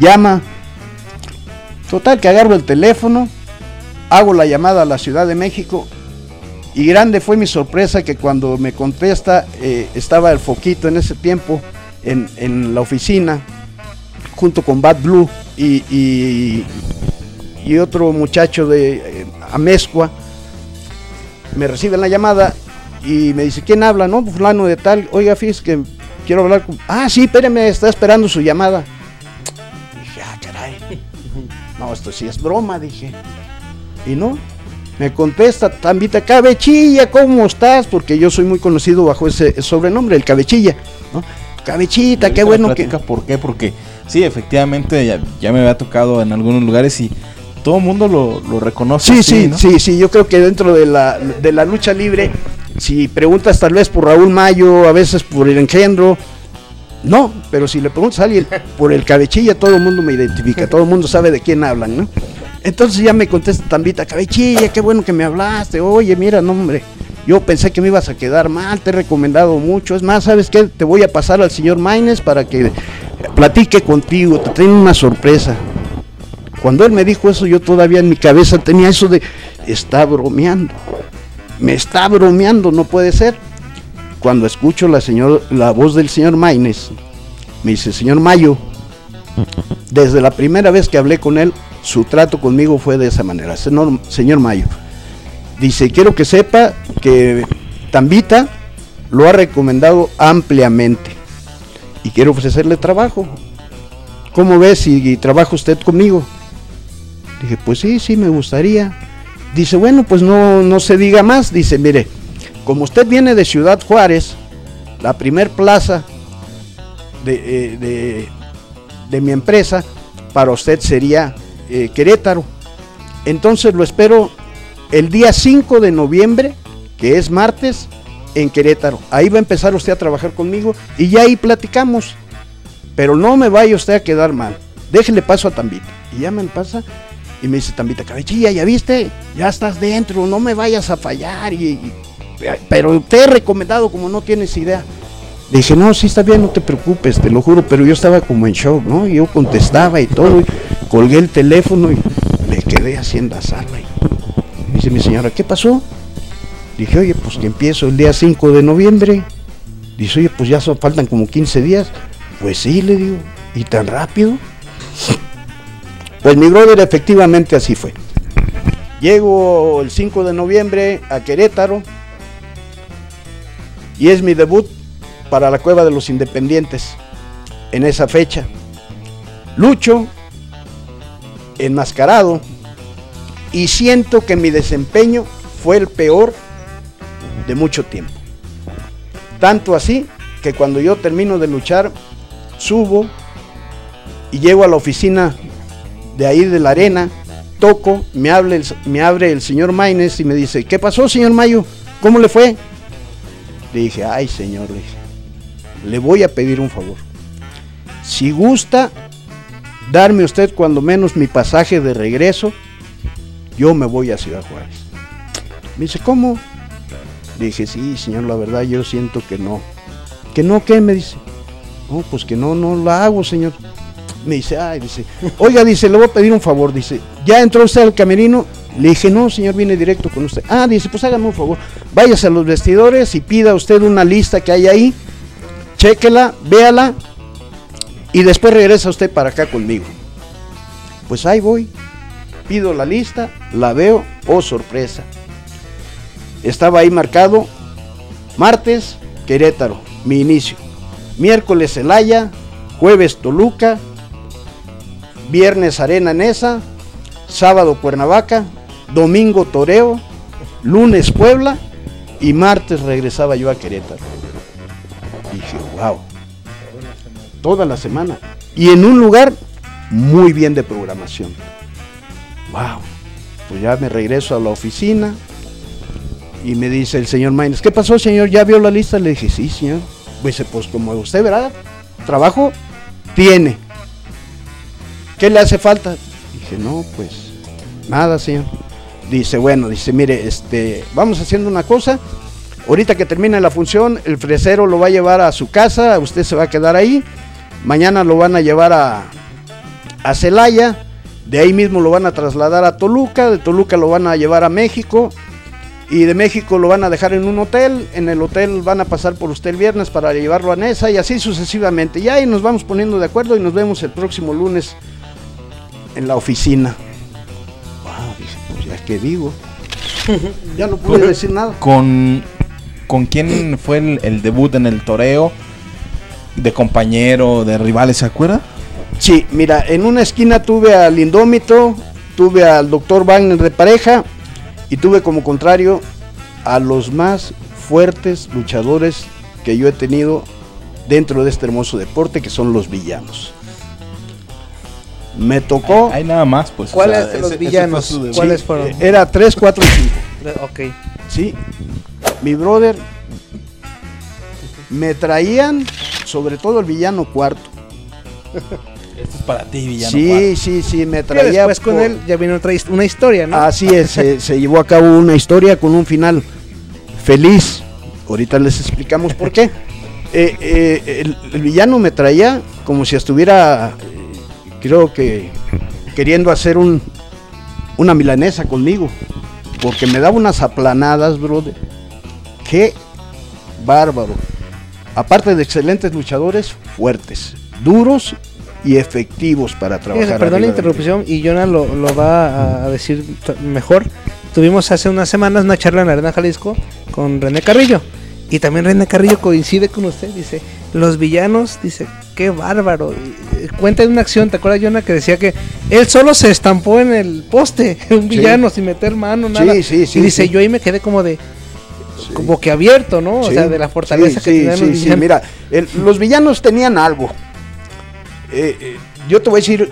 llama. Total, que agarro el teléfono, hago la llamada a la Ciudad de México y grande fue mi sorpresa que cuando me contesta eh, estaba el foquito en ese tiempo en, la oficina junto con Bad Blue y, y, otro muchacho de eh, Amezcua. Me recibe la llamada y me dice, ¿quién habla? No, pues, fulano de tal. Oiga, Fis, que quiero hablar con... Ah, sí, espéreme, está esperando su llamada. Dije, ah, caray. No, esto sí es broma, dije. Y no, me contesta, Tambita Cabechilla, ¿cómo estás? Porque yo soy muy conocido bajo ese sobrenombre, el Cabechilla, ¿no? Cabechita, qué bueno que... ¿Por qué? Porque sí, efectivamente ya, ya, me había tocado en algunos lugares y todo el mundo lo, reconoce. Sí, sí, sí, sí, yo creo que dentro de la, de la lucha libre, si preguntas tal vez por Raúl Mayo, a veces por el engendro, no, pero si le preguntas a alguien por el cabechilla, todo el mundo me identifica, todo el mundo sabe de quién hablan, ¿no? Entonces ya me contesta Tambita, cabechilla, qué bueno que me hablaste, oye, mira, no, hombre, yo pensé que me ibas a quedar mal, te he recomendado mucho, es más, ¿sabes qué? Te voy a pasar al señor Maines para que platique contigo, te tengo una sorpresa. Cuando él me dijo eso, yo todavía en mi cabeza tenía eso de, está bromeando, me está bromeando, no puede ser. Cuando escucho la, señor, la voz del señor Maines, me dice, señor Mayo, desde la primera vez que hablé con él, su trato conmigo fue de esa manera. Señor, Mayo, dice, quiero que sepa que Tambita lo ha recomendado ampliamente y quiero ofrecerle trabajo. ¿Cómo ves si trabaja usted conmigo? Dije, pues sí, sí, me gustaría. Dice, bueno, pues no, no se diga más. Dice, mire, como usted viene de Ciudad Juárez, la primer plaza de, eh, de, mi empresa, para usted sería eh, Querétaro. Entonces lo espero el día 5 de noviembre, que es martes, en Querétaro. Ahí va a empezar usted a trabajar conmigo y ya ahí platicamos. Pero no me vaya usted a quedar mal. Déjele paso a Tambita. Y ya me pasa y me dice Tambita, cabechilla, ya viste, ya estás dentro, no me vayas a fallar. Y, pero te he recomendado como no tienes idea. Le dije, no, sí está bien, no te preocupes, te lo juro, pero yo estaba como en shock, ¿no? Yo contestaba y todo, colgué el teléfono y me quedé haciendo la sala. Y dice mi señora, ¿qué pasó? Dije, oye, pues que empiezo el día 5 de noviembre. Dice, oye, pues ya faltan como 15 días. Pues sí, le digo, ¿y tan rápido? Pues mi brother efectivamente así fue. Llego el 5 de noviembre a Querétaro y es mi debut para la Cueva de los Independientes en esa fecha. Lucho enmascarado y siento que mi desempeño fue el peor de mucho tiempo. Tanto así que cuando yo termino de luchar, subo y llego a la oficina de ahí de la arena, toco, me, hable me abre el señor Maines y me dice, ¿qué pasó, señor Mayo? ¿Cómo le fue? Le dije, ay, señor, le voy a pedir un favor. Si gusta darme usted cuando menos mi pasaje de regreso, yo me voy a Ciudad Juárez. Me dice, ¿cómo? Le dije, sí, señor, la verdad yo siento que no. ¿Que no qué? Me dice. No, pues que no, no la hago, señor. Me dice, ay, dice, oiga, dice, le voy a pedir un favor, dice, ¿ya entró usted al camerino? Le dije, no, señor, viene directo con usted. Ah, dice, pues hágame un favor, váyase a los vestidores y pida usted una lista que hay ahí, chéquela, véala y después regresa usted para acá conmigo. Pues ahí voy, pido la lista, la veo, oh sorpresa. Estaba ahí marcado. Martes, Querétaro, mi inicio. Miércoles Celaya, jueves Toluca, viernes Arena Nesa, sábado Cuernavaca, domingo Toreo, lunes Puebla. Y martes regresaba yo a Querétaro. Dije, wow, toda la semana. Y en un lugar muy bien de programación. Wow, pues ya me regreso a la oficina y me dice el señor Maines, ¿qué pasó señor? ¿Ya vio la lista? Le dije, sí señor. Pues, pues como usted verá, trabajo tiene. ¿Qué le hace falta? Dije, no, pues nada, señor. Dice, bueno, dice, mire, este, vamos haciendo una cosa. Ahorita que termine la función, el fresero lo va a llevar a su casa, usted se va a quedar ahí. Mañana lo van a llevar a, a Celaya, de ahí mismo lo van a trasladar a Toluca, de Toluca lo van a llevar a México y de México lo van a dejar en un hotel, en el hotel van a pasar por usted el viernes para llevarlo a Nesa y así sucesivamente. Y ahí nos vamos poniendo de acuerdo y nos vemos el próximo lunes en la oficina. Wow, pues ya que digo. ya no puedo decir nada. ¿Con, ¿Con quién fue el, el debut en el toreo? ¿De compañero, de rivales, se acuerda? Sí, mira, en una esquina tuve al Indómito, tuve al doctor Wagner de pareja y tuve como contrario a los más fuertes luchadores que yo he tenido dentro de este hermoso deporte, que son los villanos. Me tocó. Hay nada más, pues. ¿Cuáles o sea, de los ese, villanos? Ese ¿Cuáles sí, fueron? Era 3, 4 y 5. Ok. Sí. Mi brother. Me traían, sobre todo el villano cuarto. Esto es para ti, villano. Sí, cuarto. sí, sí, me traía. Y después por... con él ya vino otra una historia, ¿no? Así es, se, se, llevó a cabo una historia con un final feliz. Ahorita les explicamos por qué. Eh, eh, el, el, villano me traía como si estuviera, eh, creo que, queriendo hacer un, una milanesa conmigo. Porque me daba unas aplanadas, brother. Qué bárbaro. Aparte de excelentes luchadores, fuertes, duros y efectivos para trabajar. Fíjese, perdón la interrupción y Jonah lo, lo, va a decir mejor. Tuvimos hace unas semanas una charla en la Arena Jalisco con René Carrillo. Y también René Carrillo coincide con usted, dice, los villanos, dice, qué bárbaro. Y cuenta de una acción, ¿te acuerdas, Jonah, que decía que él solo se estampó en el poste, un villano, sí. sin meter mano, nada. Sí, sí, sí, y dice, yo ahí me quedé como de, sí. como que abierto, ¿no? O sea, de la fortaleza que tenían los villanos. mira, el, los villanos tenían algo. Eh, eh, yo te voy a decir,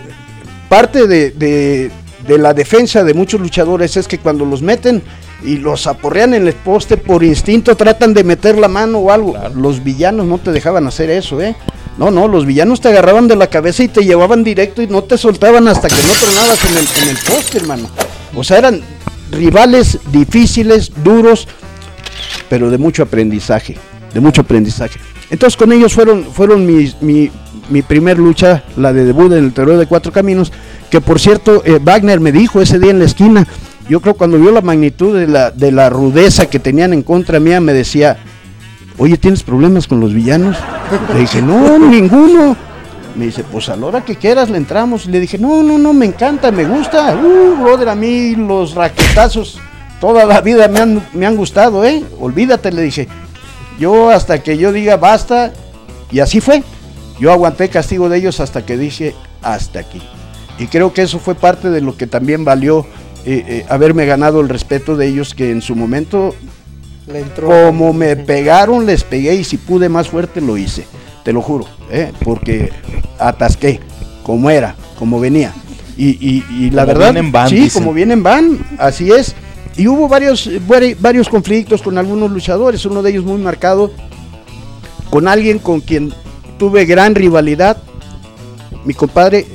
parte de, de, de, la defensa de muchos luchadores es que cuando los meten y los aporrean en el poste por instinto tratan de meter la mano o algo. Claro. Los villanos no te dejaban hacer eso, ¿eh? No, no, los villanos te agarraban de la cabeza y te llevaban directo y no te soltaban hasta que no tronabas en el, en el poste, hermano. O sea, eran rivales difíciles, duros, pero de mucho aprendizaje, de mucho aprendizaje. Entonces con ellos fueron, fueron mi, mi, mi primer lucha, la de debut en el terror de cuatro caminos, que por cierto, eh, Wagner me dijo ese día en la esquina, yo creo cuando vio la magnitud de la, de la rudeza que tenían en contra mía, me decía, oye, ¿tienes problemas con los villanos? Le dije, no, ninguno. Me dice, pues a la hora que quieras le entramos. Y le dije, no, no, no, me encanta, me gusta. Uh, brother, a mí los raquetazos toda la vida me han, me han gustado, ¿eh? Olvídate, le dije. Yo hasta que yo diga basta, y así fue. Yo aguanté castigo de ellos hasta que dije hasta aquí. Y creo que eso fue parte de lo que también valió eh, eh, haberme ganado el respeto de ellos, que en su momento, Le entró. como me pegaron, les pegué y si pude más fuerte lo hice, te lo juro, ¿eh? porque atasqué, como era, como venía. Y, y- y la Como verdad, van, sí, dicen. como vienen van, así es. Y hubo varios, vari- varios conflictos con algunos luchadores, uno de ellos muy marcado, con alguien con quien tuve gran rivalidad, mi compadre,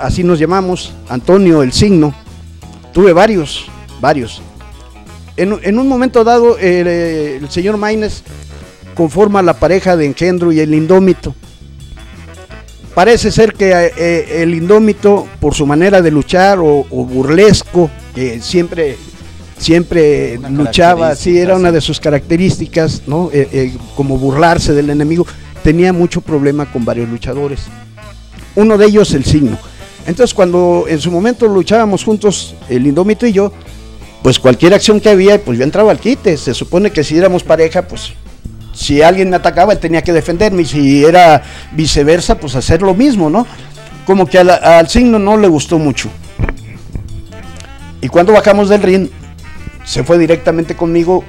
así nos llamamos, Antonio el Signo, tuve varios, varios. En, un momento dado, el, eh, señor Maines conforma la pareja de Engendro y el Indómito. Parece ser que eh, el Indómito, por su manera de luchar o, o burlesco, que siempre, siempre Una luchaba, sí, era una de sus características, ¿no? Eh, eh, como burlarse del enemigo, tenía mucho problema con varios luchadores. Uno de ellos, el signo. Entonces, cuando en su momento luchábamos juntos, el Indómito y yo, pues cualquier acción que había, pues yo entraba al quite. Se supone que si éramos pareja, pues si alguien me atacaba, él tenía que defenderme. Y si era viceversa, pues hacer lo mismo, ¿no? Como que al, al signo no le gustó mucho. Y cuando bajamos del ring, se fue directamente conmigo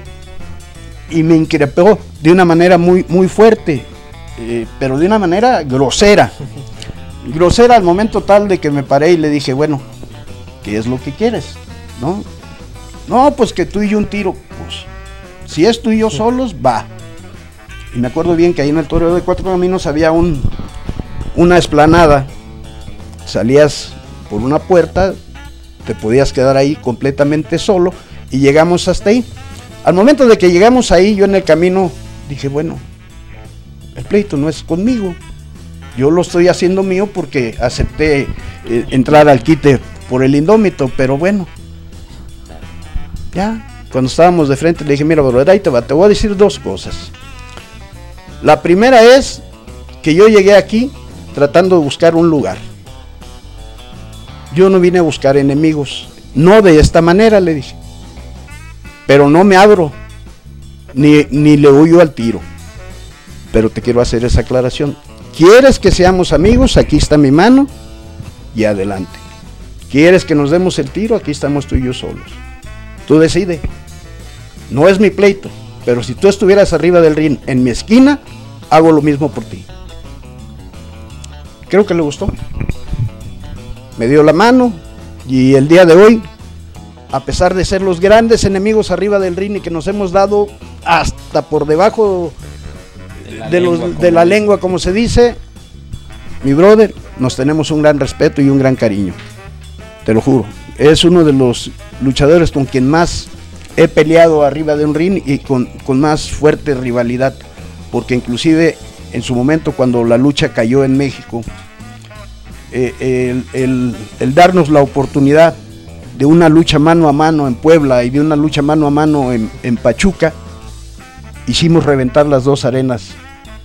y me increpó de una manera muy, muy fuerte, eh, pero de una manera grosera. Grosera al momento tal de que me paré y le dije, bueno, ¿qué es lo que quieres? ¿No? No, pues que tú y yo un tiro. Pues, si es tú y yo solos, va. Y me acuerdo bien que ahí en el Toreo de Cuatro Caminos había un, una esplanada. Salías por una puerta, te podías quedar ahí completamente solo y llegamos hasta ahí. Al momento de que llegamos ahí, yo en el camino dije, bueno, el pleito no es conmigo. Yo lo estoy haciendo mío porque acepté eh, entrar al quite por el indómito, pero bueno. Ya, cuando estábamos de frente le dije, mira, te te voy a decir dos cosas. La primera es que yo llegué aquí tratando de buscar un lugar. Yo no vine a buscar enemigos, no de esta manera, le dije. Pero no me abro, ni, ni le huyo al tiro. Pero te quiero hacer esa aclaración. ¿Quieres que seamos amigos? Aquí está mi mano y adelante. ¿Quieres que nos demos el tiro? Aquí estamos tú y yo solos. Tú decide. No es mi pleito, pero si tú estuvieras arriba del ring en mi esquina, hago lo mismo por ti. Creo que le gustó. Me dio la mano y el día de hoy, a pesar de ser los grandes enemigos arriba del ring y que nos hemos dado hasta por debajo de, los- lengua, de la lengua, como se dice, mi brother, nos tenemos un gran respeto y un gran cariño. Te lo juro. Es uno de los luchadores con quien más he peleado arriba de un ring y con, con más fuerte rivalidad. Porque inclusive en su momento cuando la lucha cayó en México, eh, el, el- el darnos la oportunidad de una lucha mano a mano en Puebla y de una lucha mano a mano en, en Pachuca, hicimos reventar las dos arenas,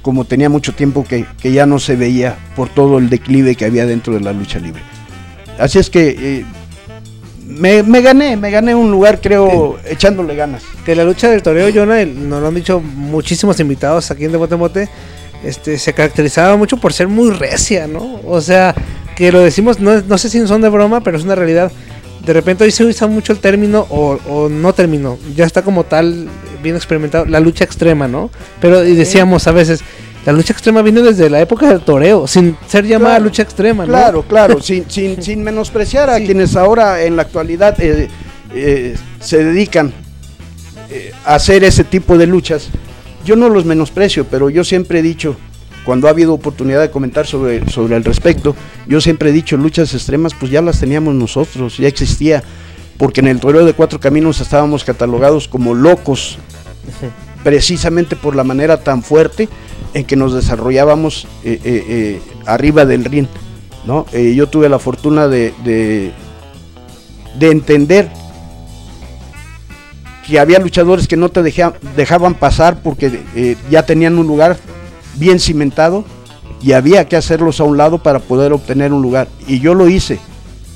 como tenía mucho tiempo que, que ya no se veía por todo el declive que había dentro de la lucha libre. Así es que eh, me, me gané, me gané un lugar, creo, echándole ganas. Que la lucha del toreo, Jonah, nos lo han dicho muchísimos invitados aquí en De Bote Bote, este, se caracterizaba mucho por ser muy recia, ¿no? O sea, que lo decimos, no, no sé si son de broma, pero es una realidad. De repente hoy se usa mucho el término o, o no término, ya está como tal bien experimentado, la lucha extrema, ¿no? Pero y decíamos a veces, la lucha extrema viene desde la época del toreo, sin ser llamada Claro, lucha extrema, ¿no? Claro, claro, sin, sin, sin menospreciar a Sí. quienes ahora en la actualidad eh, eh, se dedican eh, a hacer ese tipo de luchas. Yo no los menosprecio, pero yo siempre he dicho, cuando ha habido oportunidad de comentar sobre, sobre el respecto, yo siempre he dicho, luchas extremas, pues ya las teníamos nosotros, ya existía, porque en el toreo de cuatro caminos estábamos catalogados como locos, precisamente por la manera tan fuerte en que nos desarrollábamos eh, eh, eh, arriba del ring. ¿no? Yo tuve la fortuna de, de, de entender que había luchadores que no te deja- dejaban pasar porque eh, ya tenían un lugar bien cimentado y había que hacerlos a un lado para poder obtener un lugar. Y yo lo hice,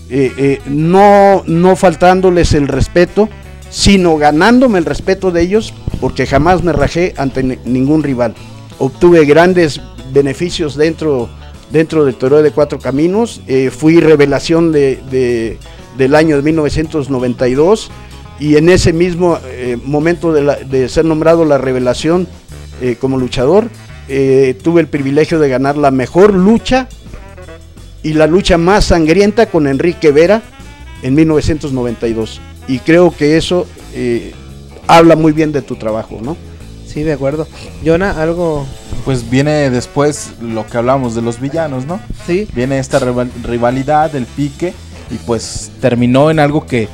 eh, eh, no, no faltándoles el respeto, sino ganándome el respeto de ellos, porque jamás me rajé ante ni- ningún rival. Obtuve grandes beneficios dentro, dentro del Toro de Cuatro Caminos, eh, fui revelación de, de- del año de 1992 y en ese mismo momento de, de ser nombrado la revelación como luchador, eh, tuve el privilegio de ganar la mejor lucha y la lucha más sangrienta con Enrique Vera en 1992. Y creo que eso eh, habla muy bien de tu trabajo, ¿no? Sí, de acuerdo. Jonah, algo. Pues viene después lo que hablamos de los villanos, ¿no? Sí. Viene esta rival- rivalidad, el pique, y pues terminó en algo que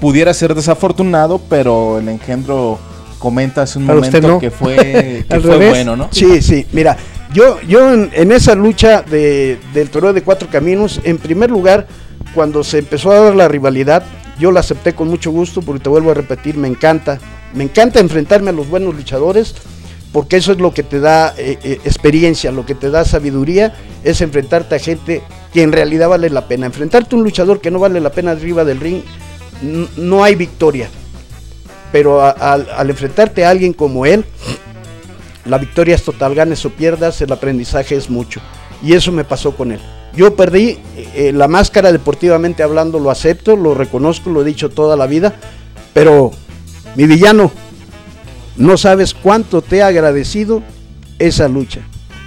pudiera ser desafortunado, pero el engendro comenta hace un momento no. que fue, que fue revés. bueno, ¿no? Sí, sí, mira, yo, yo en, en esa lucha de, del Toro de Cuatro Caminos, en primer lugar, cuando se empezó a dar la rivalidad, yo la acepté con mucho gusto, porque te vuelvo a repetir, me encanta, me encanta enfrentarme a los buenos luchadores, porque eso es lo que te da eh, eh, experiencia, lo que te da sabiduría, es enfrentarte a gente que en realidad vale la pena. Enfrentarte a un luchador que no vale la pena arriba del ring, no hay victoria. Pero al- enfrentarte a alguien como él, la victoria es total, ganes o pierdas, el aprendizaje es mucho. Y eso me pasó con él. Yo perdí eh, la máscara deportivamente hablando, lo acepto, lo reconozco, lo he dicho toda la vida, pero mi villano, no sabes cuánto te he agradecido esa lucha.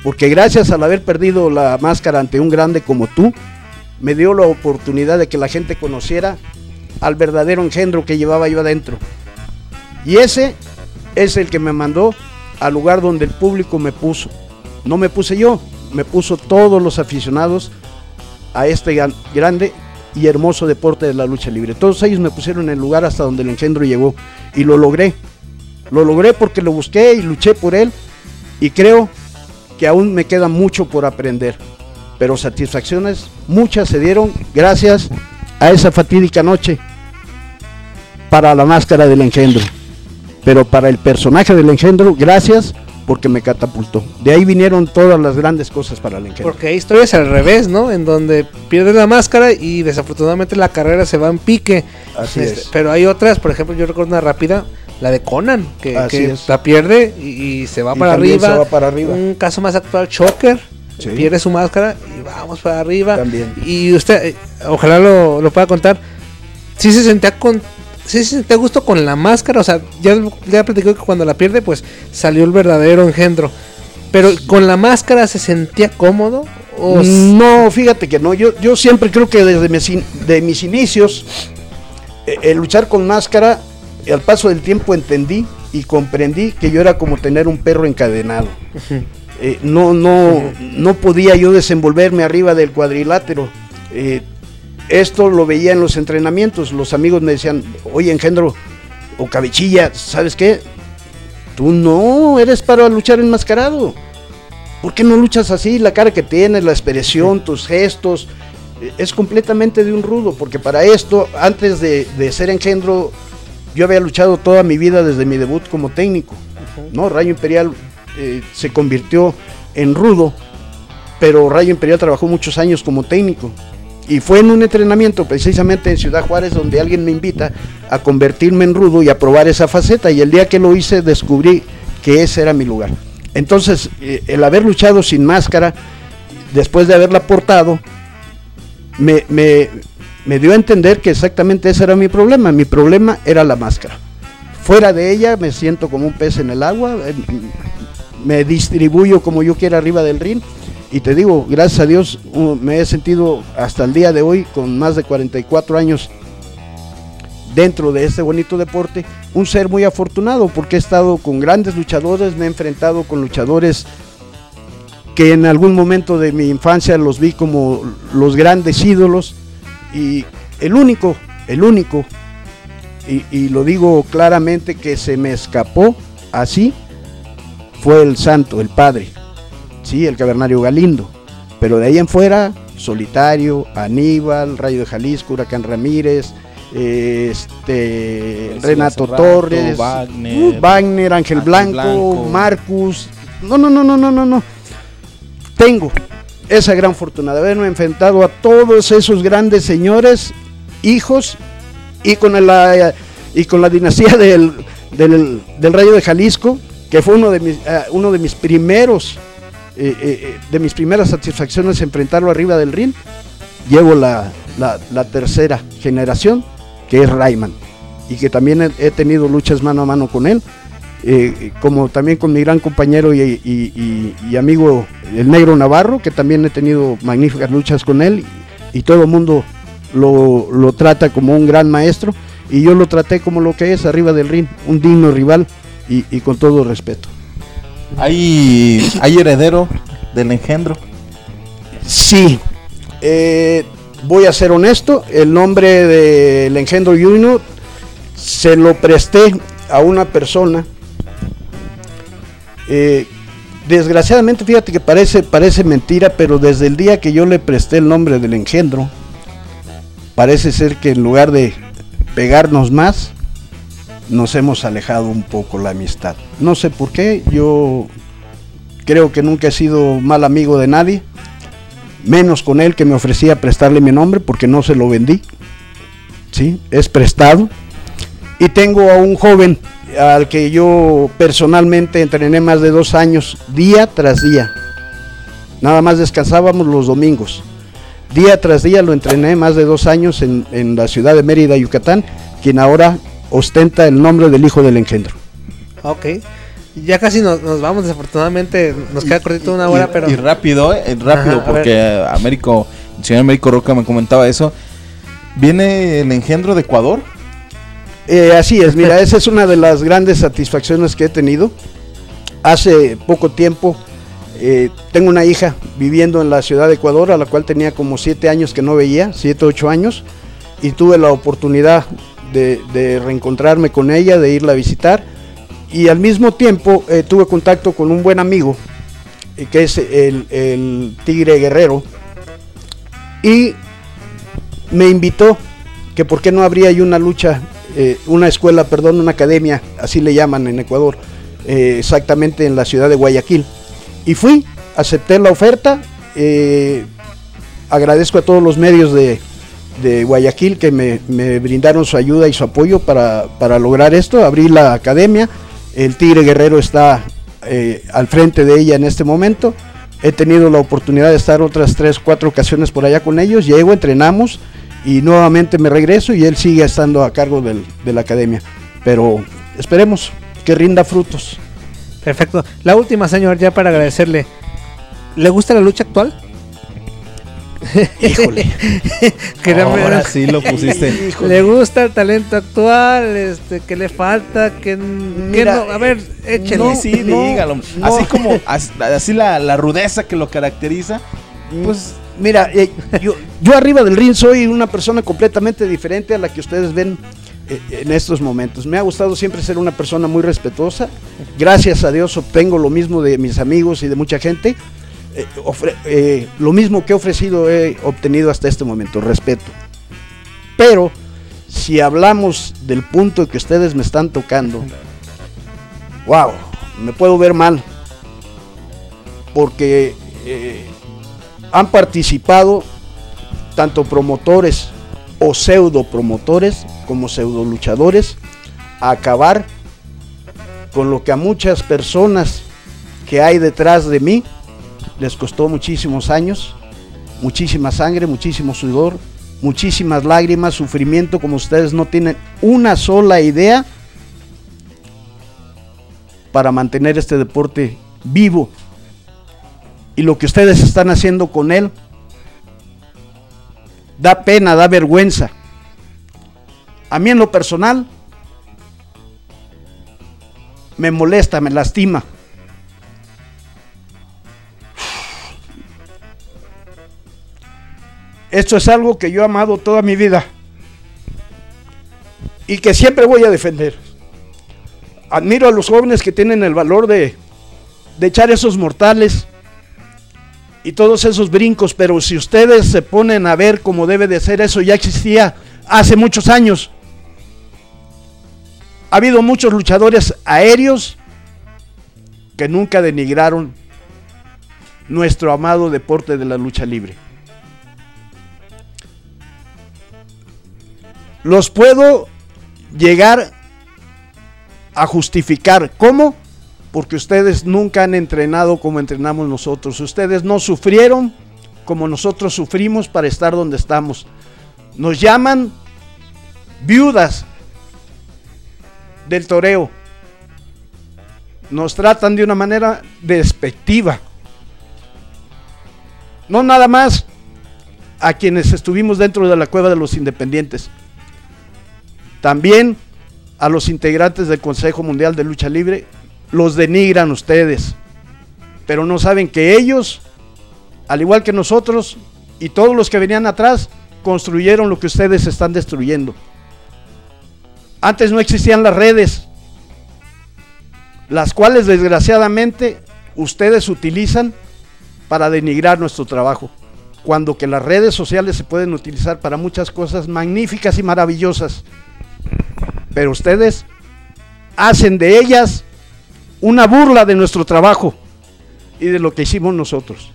Porque gracias al haber perdido la máscara ante un grande como tú, me dio la oportunidad de que la gente conociera al verdadero engendro que llevaba yo adentro. Y ese es el que me mandó al lugar donde el público me puso. No me puse yo, me puso todos los aficionados a este gran- grande y hermoso deporte de la lucha libre. Todos ellos me pusieron en el lugar hasta donde el engendro llegó y lo logré. Lo logré porque lo busqué y luché por él y creo que aún me queda mucho por aprender. Pero satisfacciones muchas se dieron gracias a esa fatídica noche para la máscara del engendro. Pero para el personaje del engendro, gracias porque me catapultó. De ahí vinieron todas las grandes cosas para el engendro. Porque hay historias al revés, ¿no? En donde pierdes la máscara y desafortunadamente la carrera se va en pique. Así Este, es. Pero hay otras, por ejemplo, yo recuerdo una rápida, la de Conan, que, la pierde y, y se va Y para arriba. se va para arriba. Un caso más actual, Choker. Sí. Pierde su máscara y vamos para arriba. También. Y usted, eh, ojalá lo, lo pueda contar. Sí se sentía con. Sí se sentía a gusto con la máscara. O sea, ya, ya platicó que cuando la pierde, pues salió el verdadero engendro. Pero con la máscara se sentía cómodo. O No, fíjate que no. Yo, yo siempre creo que desde mis, in- de mis inicios, eh, el luchar con máscara, al paso del tiempo entendí y comprendí que yo era como tener un perro encadenado. Eh, no, no, no podía yo desenvolverme arriba del cuadrilátero. Eh, esto lo veía en los entrenamientos. Los amigos me decían, oye, engendro o cabechilla, ¿sabes qué? Tú no eres para luchar enmascarado. ¿Por qué no luchas así? La cara que tienes, la expresión, tus gestos, eh, es completamente de un rudo, porque para esto, antes de, de ser engendro, yo había luchado toda mi vida desde mi debut como técnico. ¿no? Rayo Imperial eh, se convirtió en rudo, pero Rayo Imperial trabajó muchos años como técnico. Y fue en un entrenamiento precisamente en Ciudad Juárez donde alguien me invita a convertirme en rudo y a probar esa faceta. Y el día que lo hice descubrí que ese era mi lugar. Entonces, eh, el haber luchado sin máscara, después de haberla portado, me, dio a entender que exactamente ese era mi problema. Mi problema era la máscara. Fuera de ella me siento como un pez en el agua, eh, me distribuyo como yo quiera arriba del ring. Y te digo, gracias a Dios me he sentido hasta el día de hoy, con más de 44 años dentro de este bonito deporte, un ser muy afortunado porque he estado con grandes luchadores, me he enfrentado con luchadores que en algún momento de mi infancia los vi como los grandes ídolos y el único, el único, y lo digo claramente que se me escapó así, fue el santo, el padre, sí, el cavernario Galindo. Pero de ahí en fuera, Solitario, Aníbal, Rayo de Jalisco, Huracán Ramírez, este, Renato Torres, Wagner, uh, Wagner, Ángel Ángel Blanco, Blanco. Marcus. No, no, no, no, no, no, no. Tengo esa gran fortuna de haberme enfrentado a todos esos grandes señores, hijos, y con la, y con la dinastía del, del, del Rayo de Jalisco, que fue uno de mis, eh, uno de mis primeros, eh, eh, eh, de mis primeras satisfacciones enfrentarlo arriba del ring. Llevo la, tercera generación, que es Rayman, y que también he, tenido luchas mano a mano con él, como también con mi gran compañero y, amigo el Negro Navarro, que también he tenido magníficas luchas con él, y, todo el mundo lo, lo trata como un gran maestro, y yo lo traté como lo que es arriba del ring, un digno rival, y con todo respeto. Hay, hay heredero del engendro. Sí, eh, voy a ser honesto, el nombre del engendro Junior se lo presté a una persona. eh, desgraciadamente, fíjate que parece, parece mentira, pero desde el día que yo le presté el nombre del engendro, parece ser que en lugar de pegarnos más, nos hemos alejado un poco la amistad. No sé por qué, yo creo que nunca he sido mal amigo de nadie menos con él que me ofrecía prestarle mi nombre porque no se lo vendí. ¿Sí? Es prestado. Y tengo a un joven al que yo personalmente entrené más de dos años, día tras día. Nada más descansábamos los domingos. Día tras día lo entrené más de dos años en, en la ciudad de Mérida, Yucatán, quien ahora ostenta el nombre del hijo del engendro. Ok. Ya casi nos, nos vamos, desafortunadamente nos queda cortito una hora, y, pero... y rápido, eh, rápido, Ajá, a porque Américo, el señor Américo Roca me comentaba eso. ¿Viene el engendro de Ecuador? Eh, así es, mira, esa es una de las grandes satisfacciones que he tenido. Hace poco tiempo eh, tengo una hija viviendo en la ciudad de Ecuador, a la cual tenía como siete años que no veía, siete, ocho años, y tuve la oportunidad de, reencontrarme con ella, de irla a visitar, y al mismo tiempo eh, tuve contacto con un buen amigo, eh, que es el, Tigre Guerrero, y me invitó que por qué no habría ahí una lucha, eh, una escuela, perdón, una academia, así le llaman en Ecuador, exactamente en la ciudad de Guayaquil. Y fui, acepté la oferta, agradezco a todos los medios de, de Guayaquil que me, brindaron su ayuda y su apoyo para, para lograr esto, abrí la academia, el Tigre Guerrero está eh, al frente de ella en este momento. He tenido la oportunidad de estar otras tres, cuatro ocasiones por allá con ellos. Llego, entrenamos y nuevamente me regreso y él sigue estando a cargo del- de la academia. Pero esperemos que rinda frutos. Perfecto. La última, señor, ya para agradecerle. ¿Le gusta la lucha actual? Híjole. Ahora sí lo pusiste. ¿Le gusta el talento actual? Este, ¿Qué le falta? ¿Qué, n- qué Mira, no? A ver, eh, échele. sí, sí, no, dígalo. no. Así como, as- así la, la rudeza que lo caracteriza. Pues mira, eh, yo, yo arriba del ring soy una persona completamente diferente a la que ustedes ven eh, en estos momentos. Me ha gustado siempre ser una persona muy respetuosa. Gracias a Dios obtengo lo mismo de mis amigos y de mucha gente. Eh, eh, lo mismo que he ofrecido he obtenido hasta este momento, respeto. Pero si hablamos del punto que ustedes me están tocando, wow, me puedo ver mal. Porque eh, han participado tanto promotores o pseudo promotores como pseudo luchadores a acabar con lo que a muchas personas que hay detrás de mí les costó muchísimos años, muchísima sangre, muchísimo sudor, muchísimas lágrimas, sufrimiento, como ustedes no tienen una sola idea para mantener este deporte vivo. Y lo que ustedes están haciendo con él da pena, da vergüenza. A mí en lo personal me molesta, me lastima. Esto es algo que yo he amado toda mi vida y que siempre voy a defender. Admiro a los jóvenes que tienen el valor de, de echar esos mortales y todos esos brincos, pero si ustedes se ponen a ver cómo debe de ser, eso ya existía hace muchos años. Ha habido muchos luchadores aéreos que nunca denigraron nuestro amado deporte de la lucha libre. Los puedo llegar a justificar. ¿Cómo? Porque ustedes nunca han entrenado como entrenamos nosotros. Ustedes no sufrieron como nosotros sufrimos para estar donde estamos. Nos llaman viudas del toreo. Nos tratan de una manera despectiva. No nada más a quienes estuvimos dentro de la cueva de los independientes. También a los integrantes del Consejo Mundial de Lucha Libre los denigran ustedes. Pero no saben que ellos, al igual que nosotros y todos los que venían atrás, construyeron lo que ustedes están destruyendo. Antes no existían las redes, las cuales desgraciadamente ustedes utilizan para denigrar nuestro trabajo, cuando que las redes sociales se pueden utilizar para muchas cosas magníficas y maravillosas. Pero ustedes hacen de ellas una burla de nuestro trabajo y de lo que hicimos nosotros.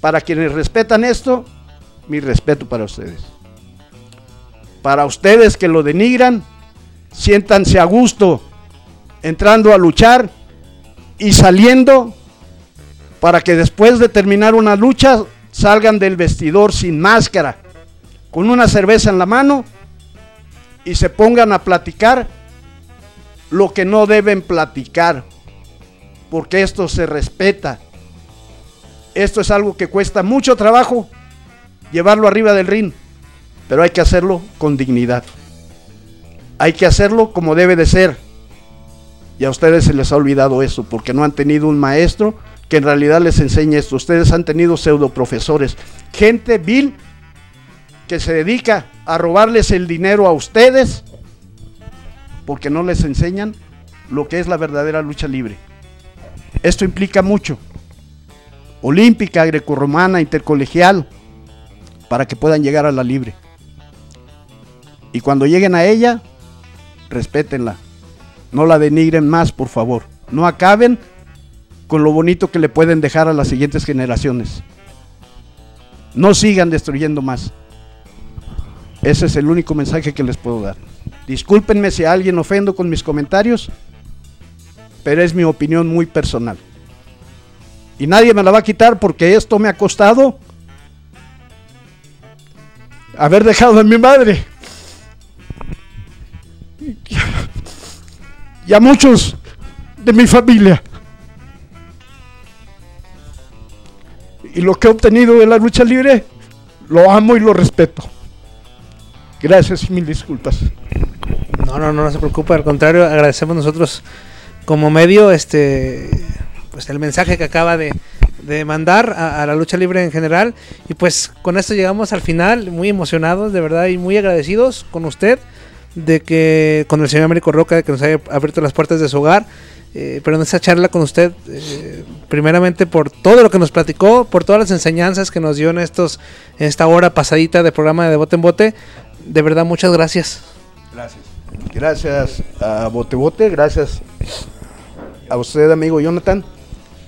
Para quienes respetan esto, mi respeto para ustedes. Para ustedes que lo denigran, siéntanse a gusto entrando a luchar y saliendo para que después de terminar una lucha salgan del vestidor sin máscara, con una cerveza en la mano y se pongan a platicar lo que no deben platicar, porque esto se respeta. Esto es algo que cuesta mucho trabajo llevarlo arriba del ring, pero hay que hacerlo con dignidad. Hay que hacerlo como debe de ser. Y a ustedes se les ha olvidado eso, porque no han tenido un maestro que en realidad les enseñe esto. Ustedes han tenido pseudo profesores, gente vil que se dedica a robarles el dinero a ustedes porque no les enseñan lo que es la verdadera lucha libre. Esto implica mucho. Olímpica, grecorromana, intercolegial, para que puedan llegar a la libre. Y cuando lleguen a ella, respétenla. No la denigren más, por favor. No acaben con lo bonito que le pueden dejar a las siguientes generaciones. No sigan destruyendo más. Ese es el único mensaje que les puedo dar. Discúlpenme si a alguien ofendo con mis comentarios, pero es mi opinión muy personal. Y nadie me la va a quitar porque esto me ha costado haber dejado a mi madre. Y a muchos de mi familia. Y lo que he obtenido de la lucha libre, lo amo y lo respeto. Gracias y mil disculpas. No, no, no, se preocupe, al contrario, agradecemos nosotros como medio este pues el mensaje que acaba de, mandar a, la lucha libre en general. Y pues con esto llegamos al final, muy emocionados, de verdad, y muy agradecidos con usted, de que, con el señor Américo Roca, de que nos haya abierto las puertas de su hogar. Eh, pero en esa charla con usted, eh, primeramente por todo lo que nos platicó, por todas las enseñanzas que nos dio en estos, en esta hora pasadita de programa de bote en bote, de verdad, muchas gracias. Gracias. Gracias a Bote Bote, gracias a usted, amigo Jonathan,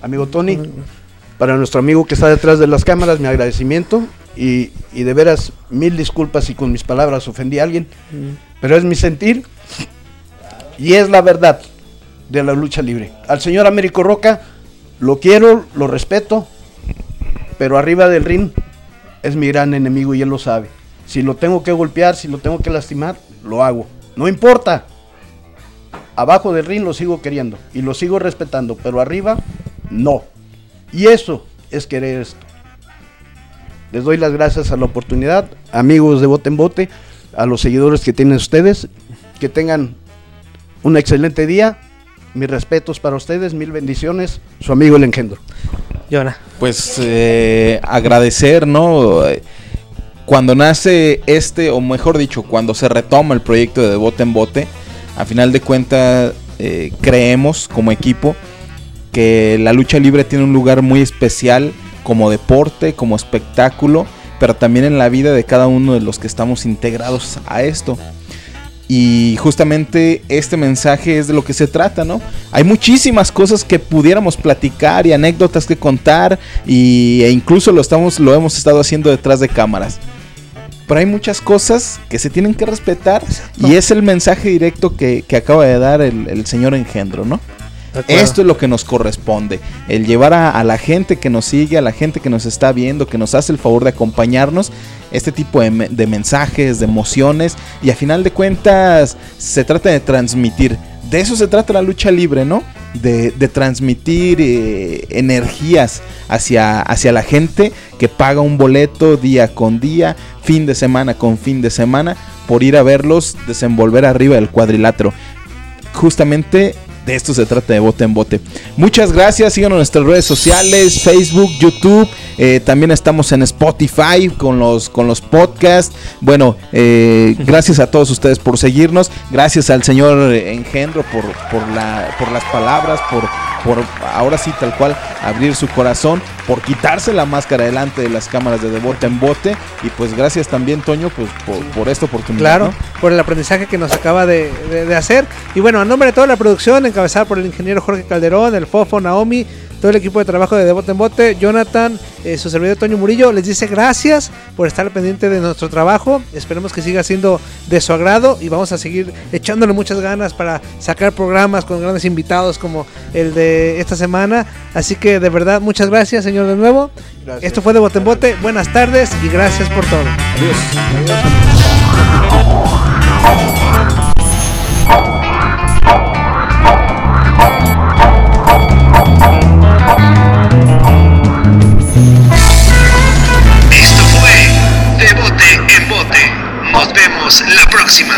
amigo Tony, para nuestro amigo que está detrás de las cámaras, mi agradecimiento y, de veras mil disculpas si con mis palabras ofendí a alguien, pero es mi sentir y es la verdad de la lucha libre. Al señor Américo Roca lo quiero, lo respeto, pero arriba del ring es mi gran enemigo y él lo sabe. Si lo tengo que golpear, si lo tengo que lastimar, lo hago. No importa. Abajo del ring lo sigo queriendo y lo sigo respetando, pero arriba no. Y eso es querer esto. Les doy las gracias a la oportunidad, amigos de Bote en Bote, a los seguidores que tienen ustedes, que tengan un excelente día. Mis respetos para ustedes, mil bendiciones. Su amigo el engendro. Pues eh, agradecer, ¿no? Cuando nace este, o mejor dicho, cuando se retoma el proyecto de, bote en bote, a final de cuentas eh, creemos como equipo que la lucha libre tiene un lugar muy especial como deporte, como espectáculo, pero también en la vida de cada uno de los que estamos integrados a esto. Y justamente este mensaje es de lo que se trata, ¿no? Hay muchísimas cosas que pudiéramos platicar y anécdotas que contar y, e incluso lo, estamos, lo hemos estado haciendo detrás de cámaras. Pero hay muchas cosas que se tienen que respetar y es el mensaje directo que, acaba de dar el, el señor Engendro, ¿no? Esto es lo que nos corresponde, el llevar a, la gente que nos sigue, a la gente que nos está viendo, que nos hace el favor de acompañarnos, este tipo de, mensajes, de emociones, y a final de cuentas se trata de transmitir. De eso se trata la lucha libre, ¿no? De, transmitir eh, energías hacia, hacia la gente que paga un boleto día con día, fin de semana con fin de semana, por ir a verlos desenvolver arriba del cuadrilátero. Justamente de esto se trata de bote en bote. Muchas gracias, síganos en nuestras redes sociales, Facebook, YouTube, eh, también estamos en Spotify con los, con los podcasts. Bueno, eh, gracias a todos ustedes por seguirnos, gracias al señor Engendro por, por, la, por las palabras, por, por ahora sí tal cual abrir su corazón, por quitarse la máscara delante de las cámaras de, de bote en bote y pues gracias también Toño pues por, esta oportunidad. Claro, por el aprendizaje que nos acaba de, de hacer y bueno, a nombre de toda la producción, encabezada por el ingeniero Jorge Calderón, el Fofo, Naomi, todo el equipo de trabajo de Bote en Bote, Jonathan, eh, su servidor Toño Murillo, les dice gracias por estar pendiente de nuestro trabajo. Esperemos que siga siendo de su agrado y vamos a seguir echándole muchas ganas para sacar programas con grandes invitados como el de esta semana. Así que de verdad, muchas gracias, señor, de nuevo. Esto fue de Bote en Bote. Buenas tardes y gracias por todo. Adiós. La próxima.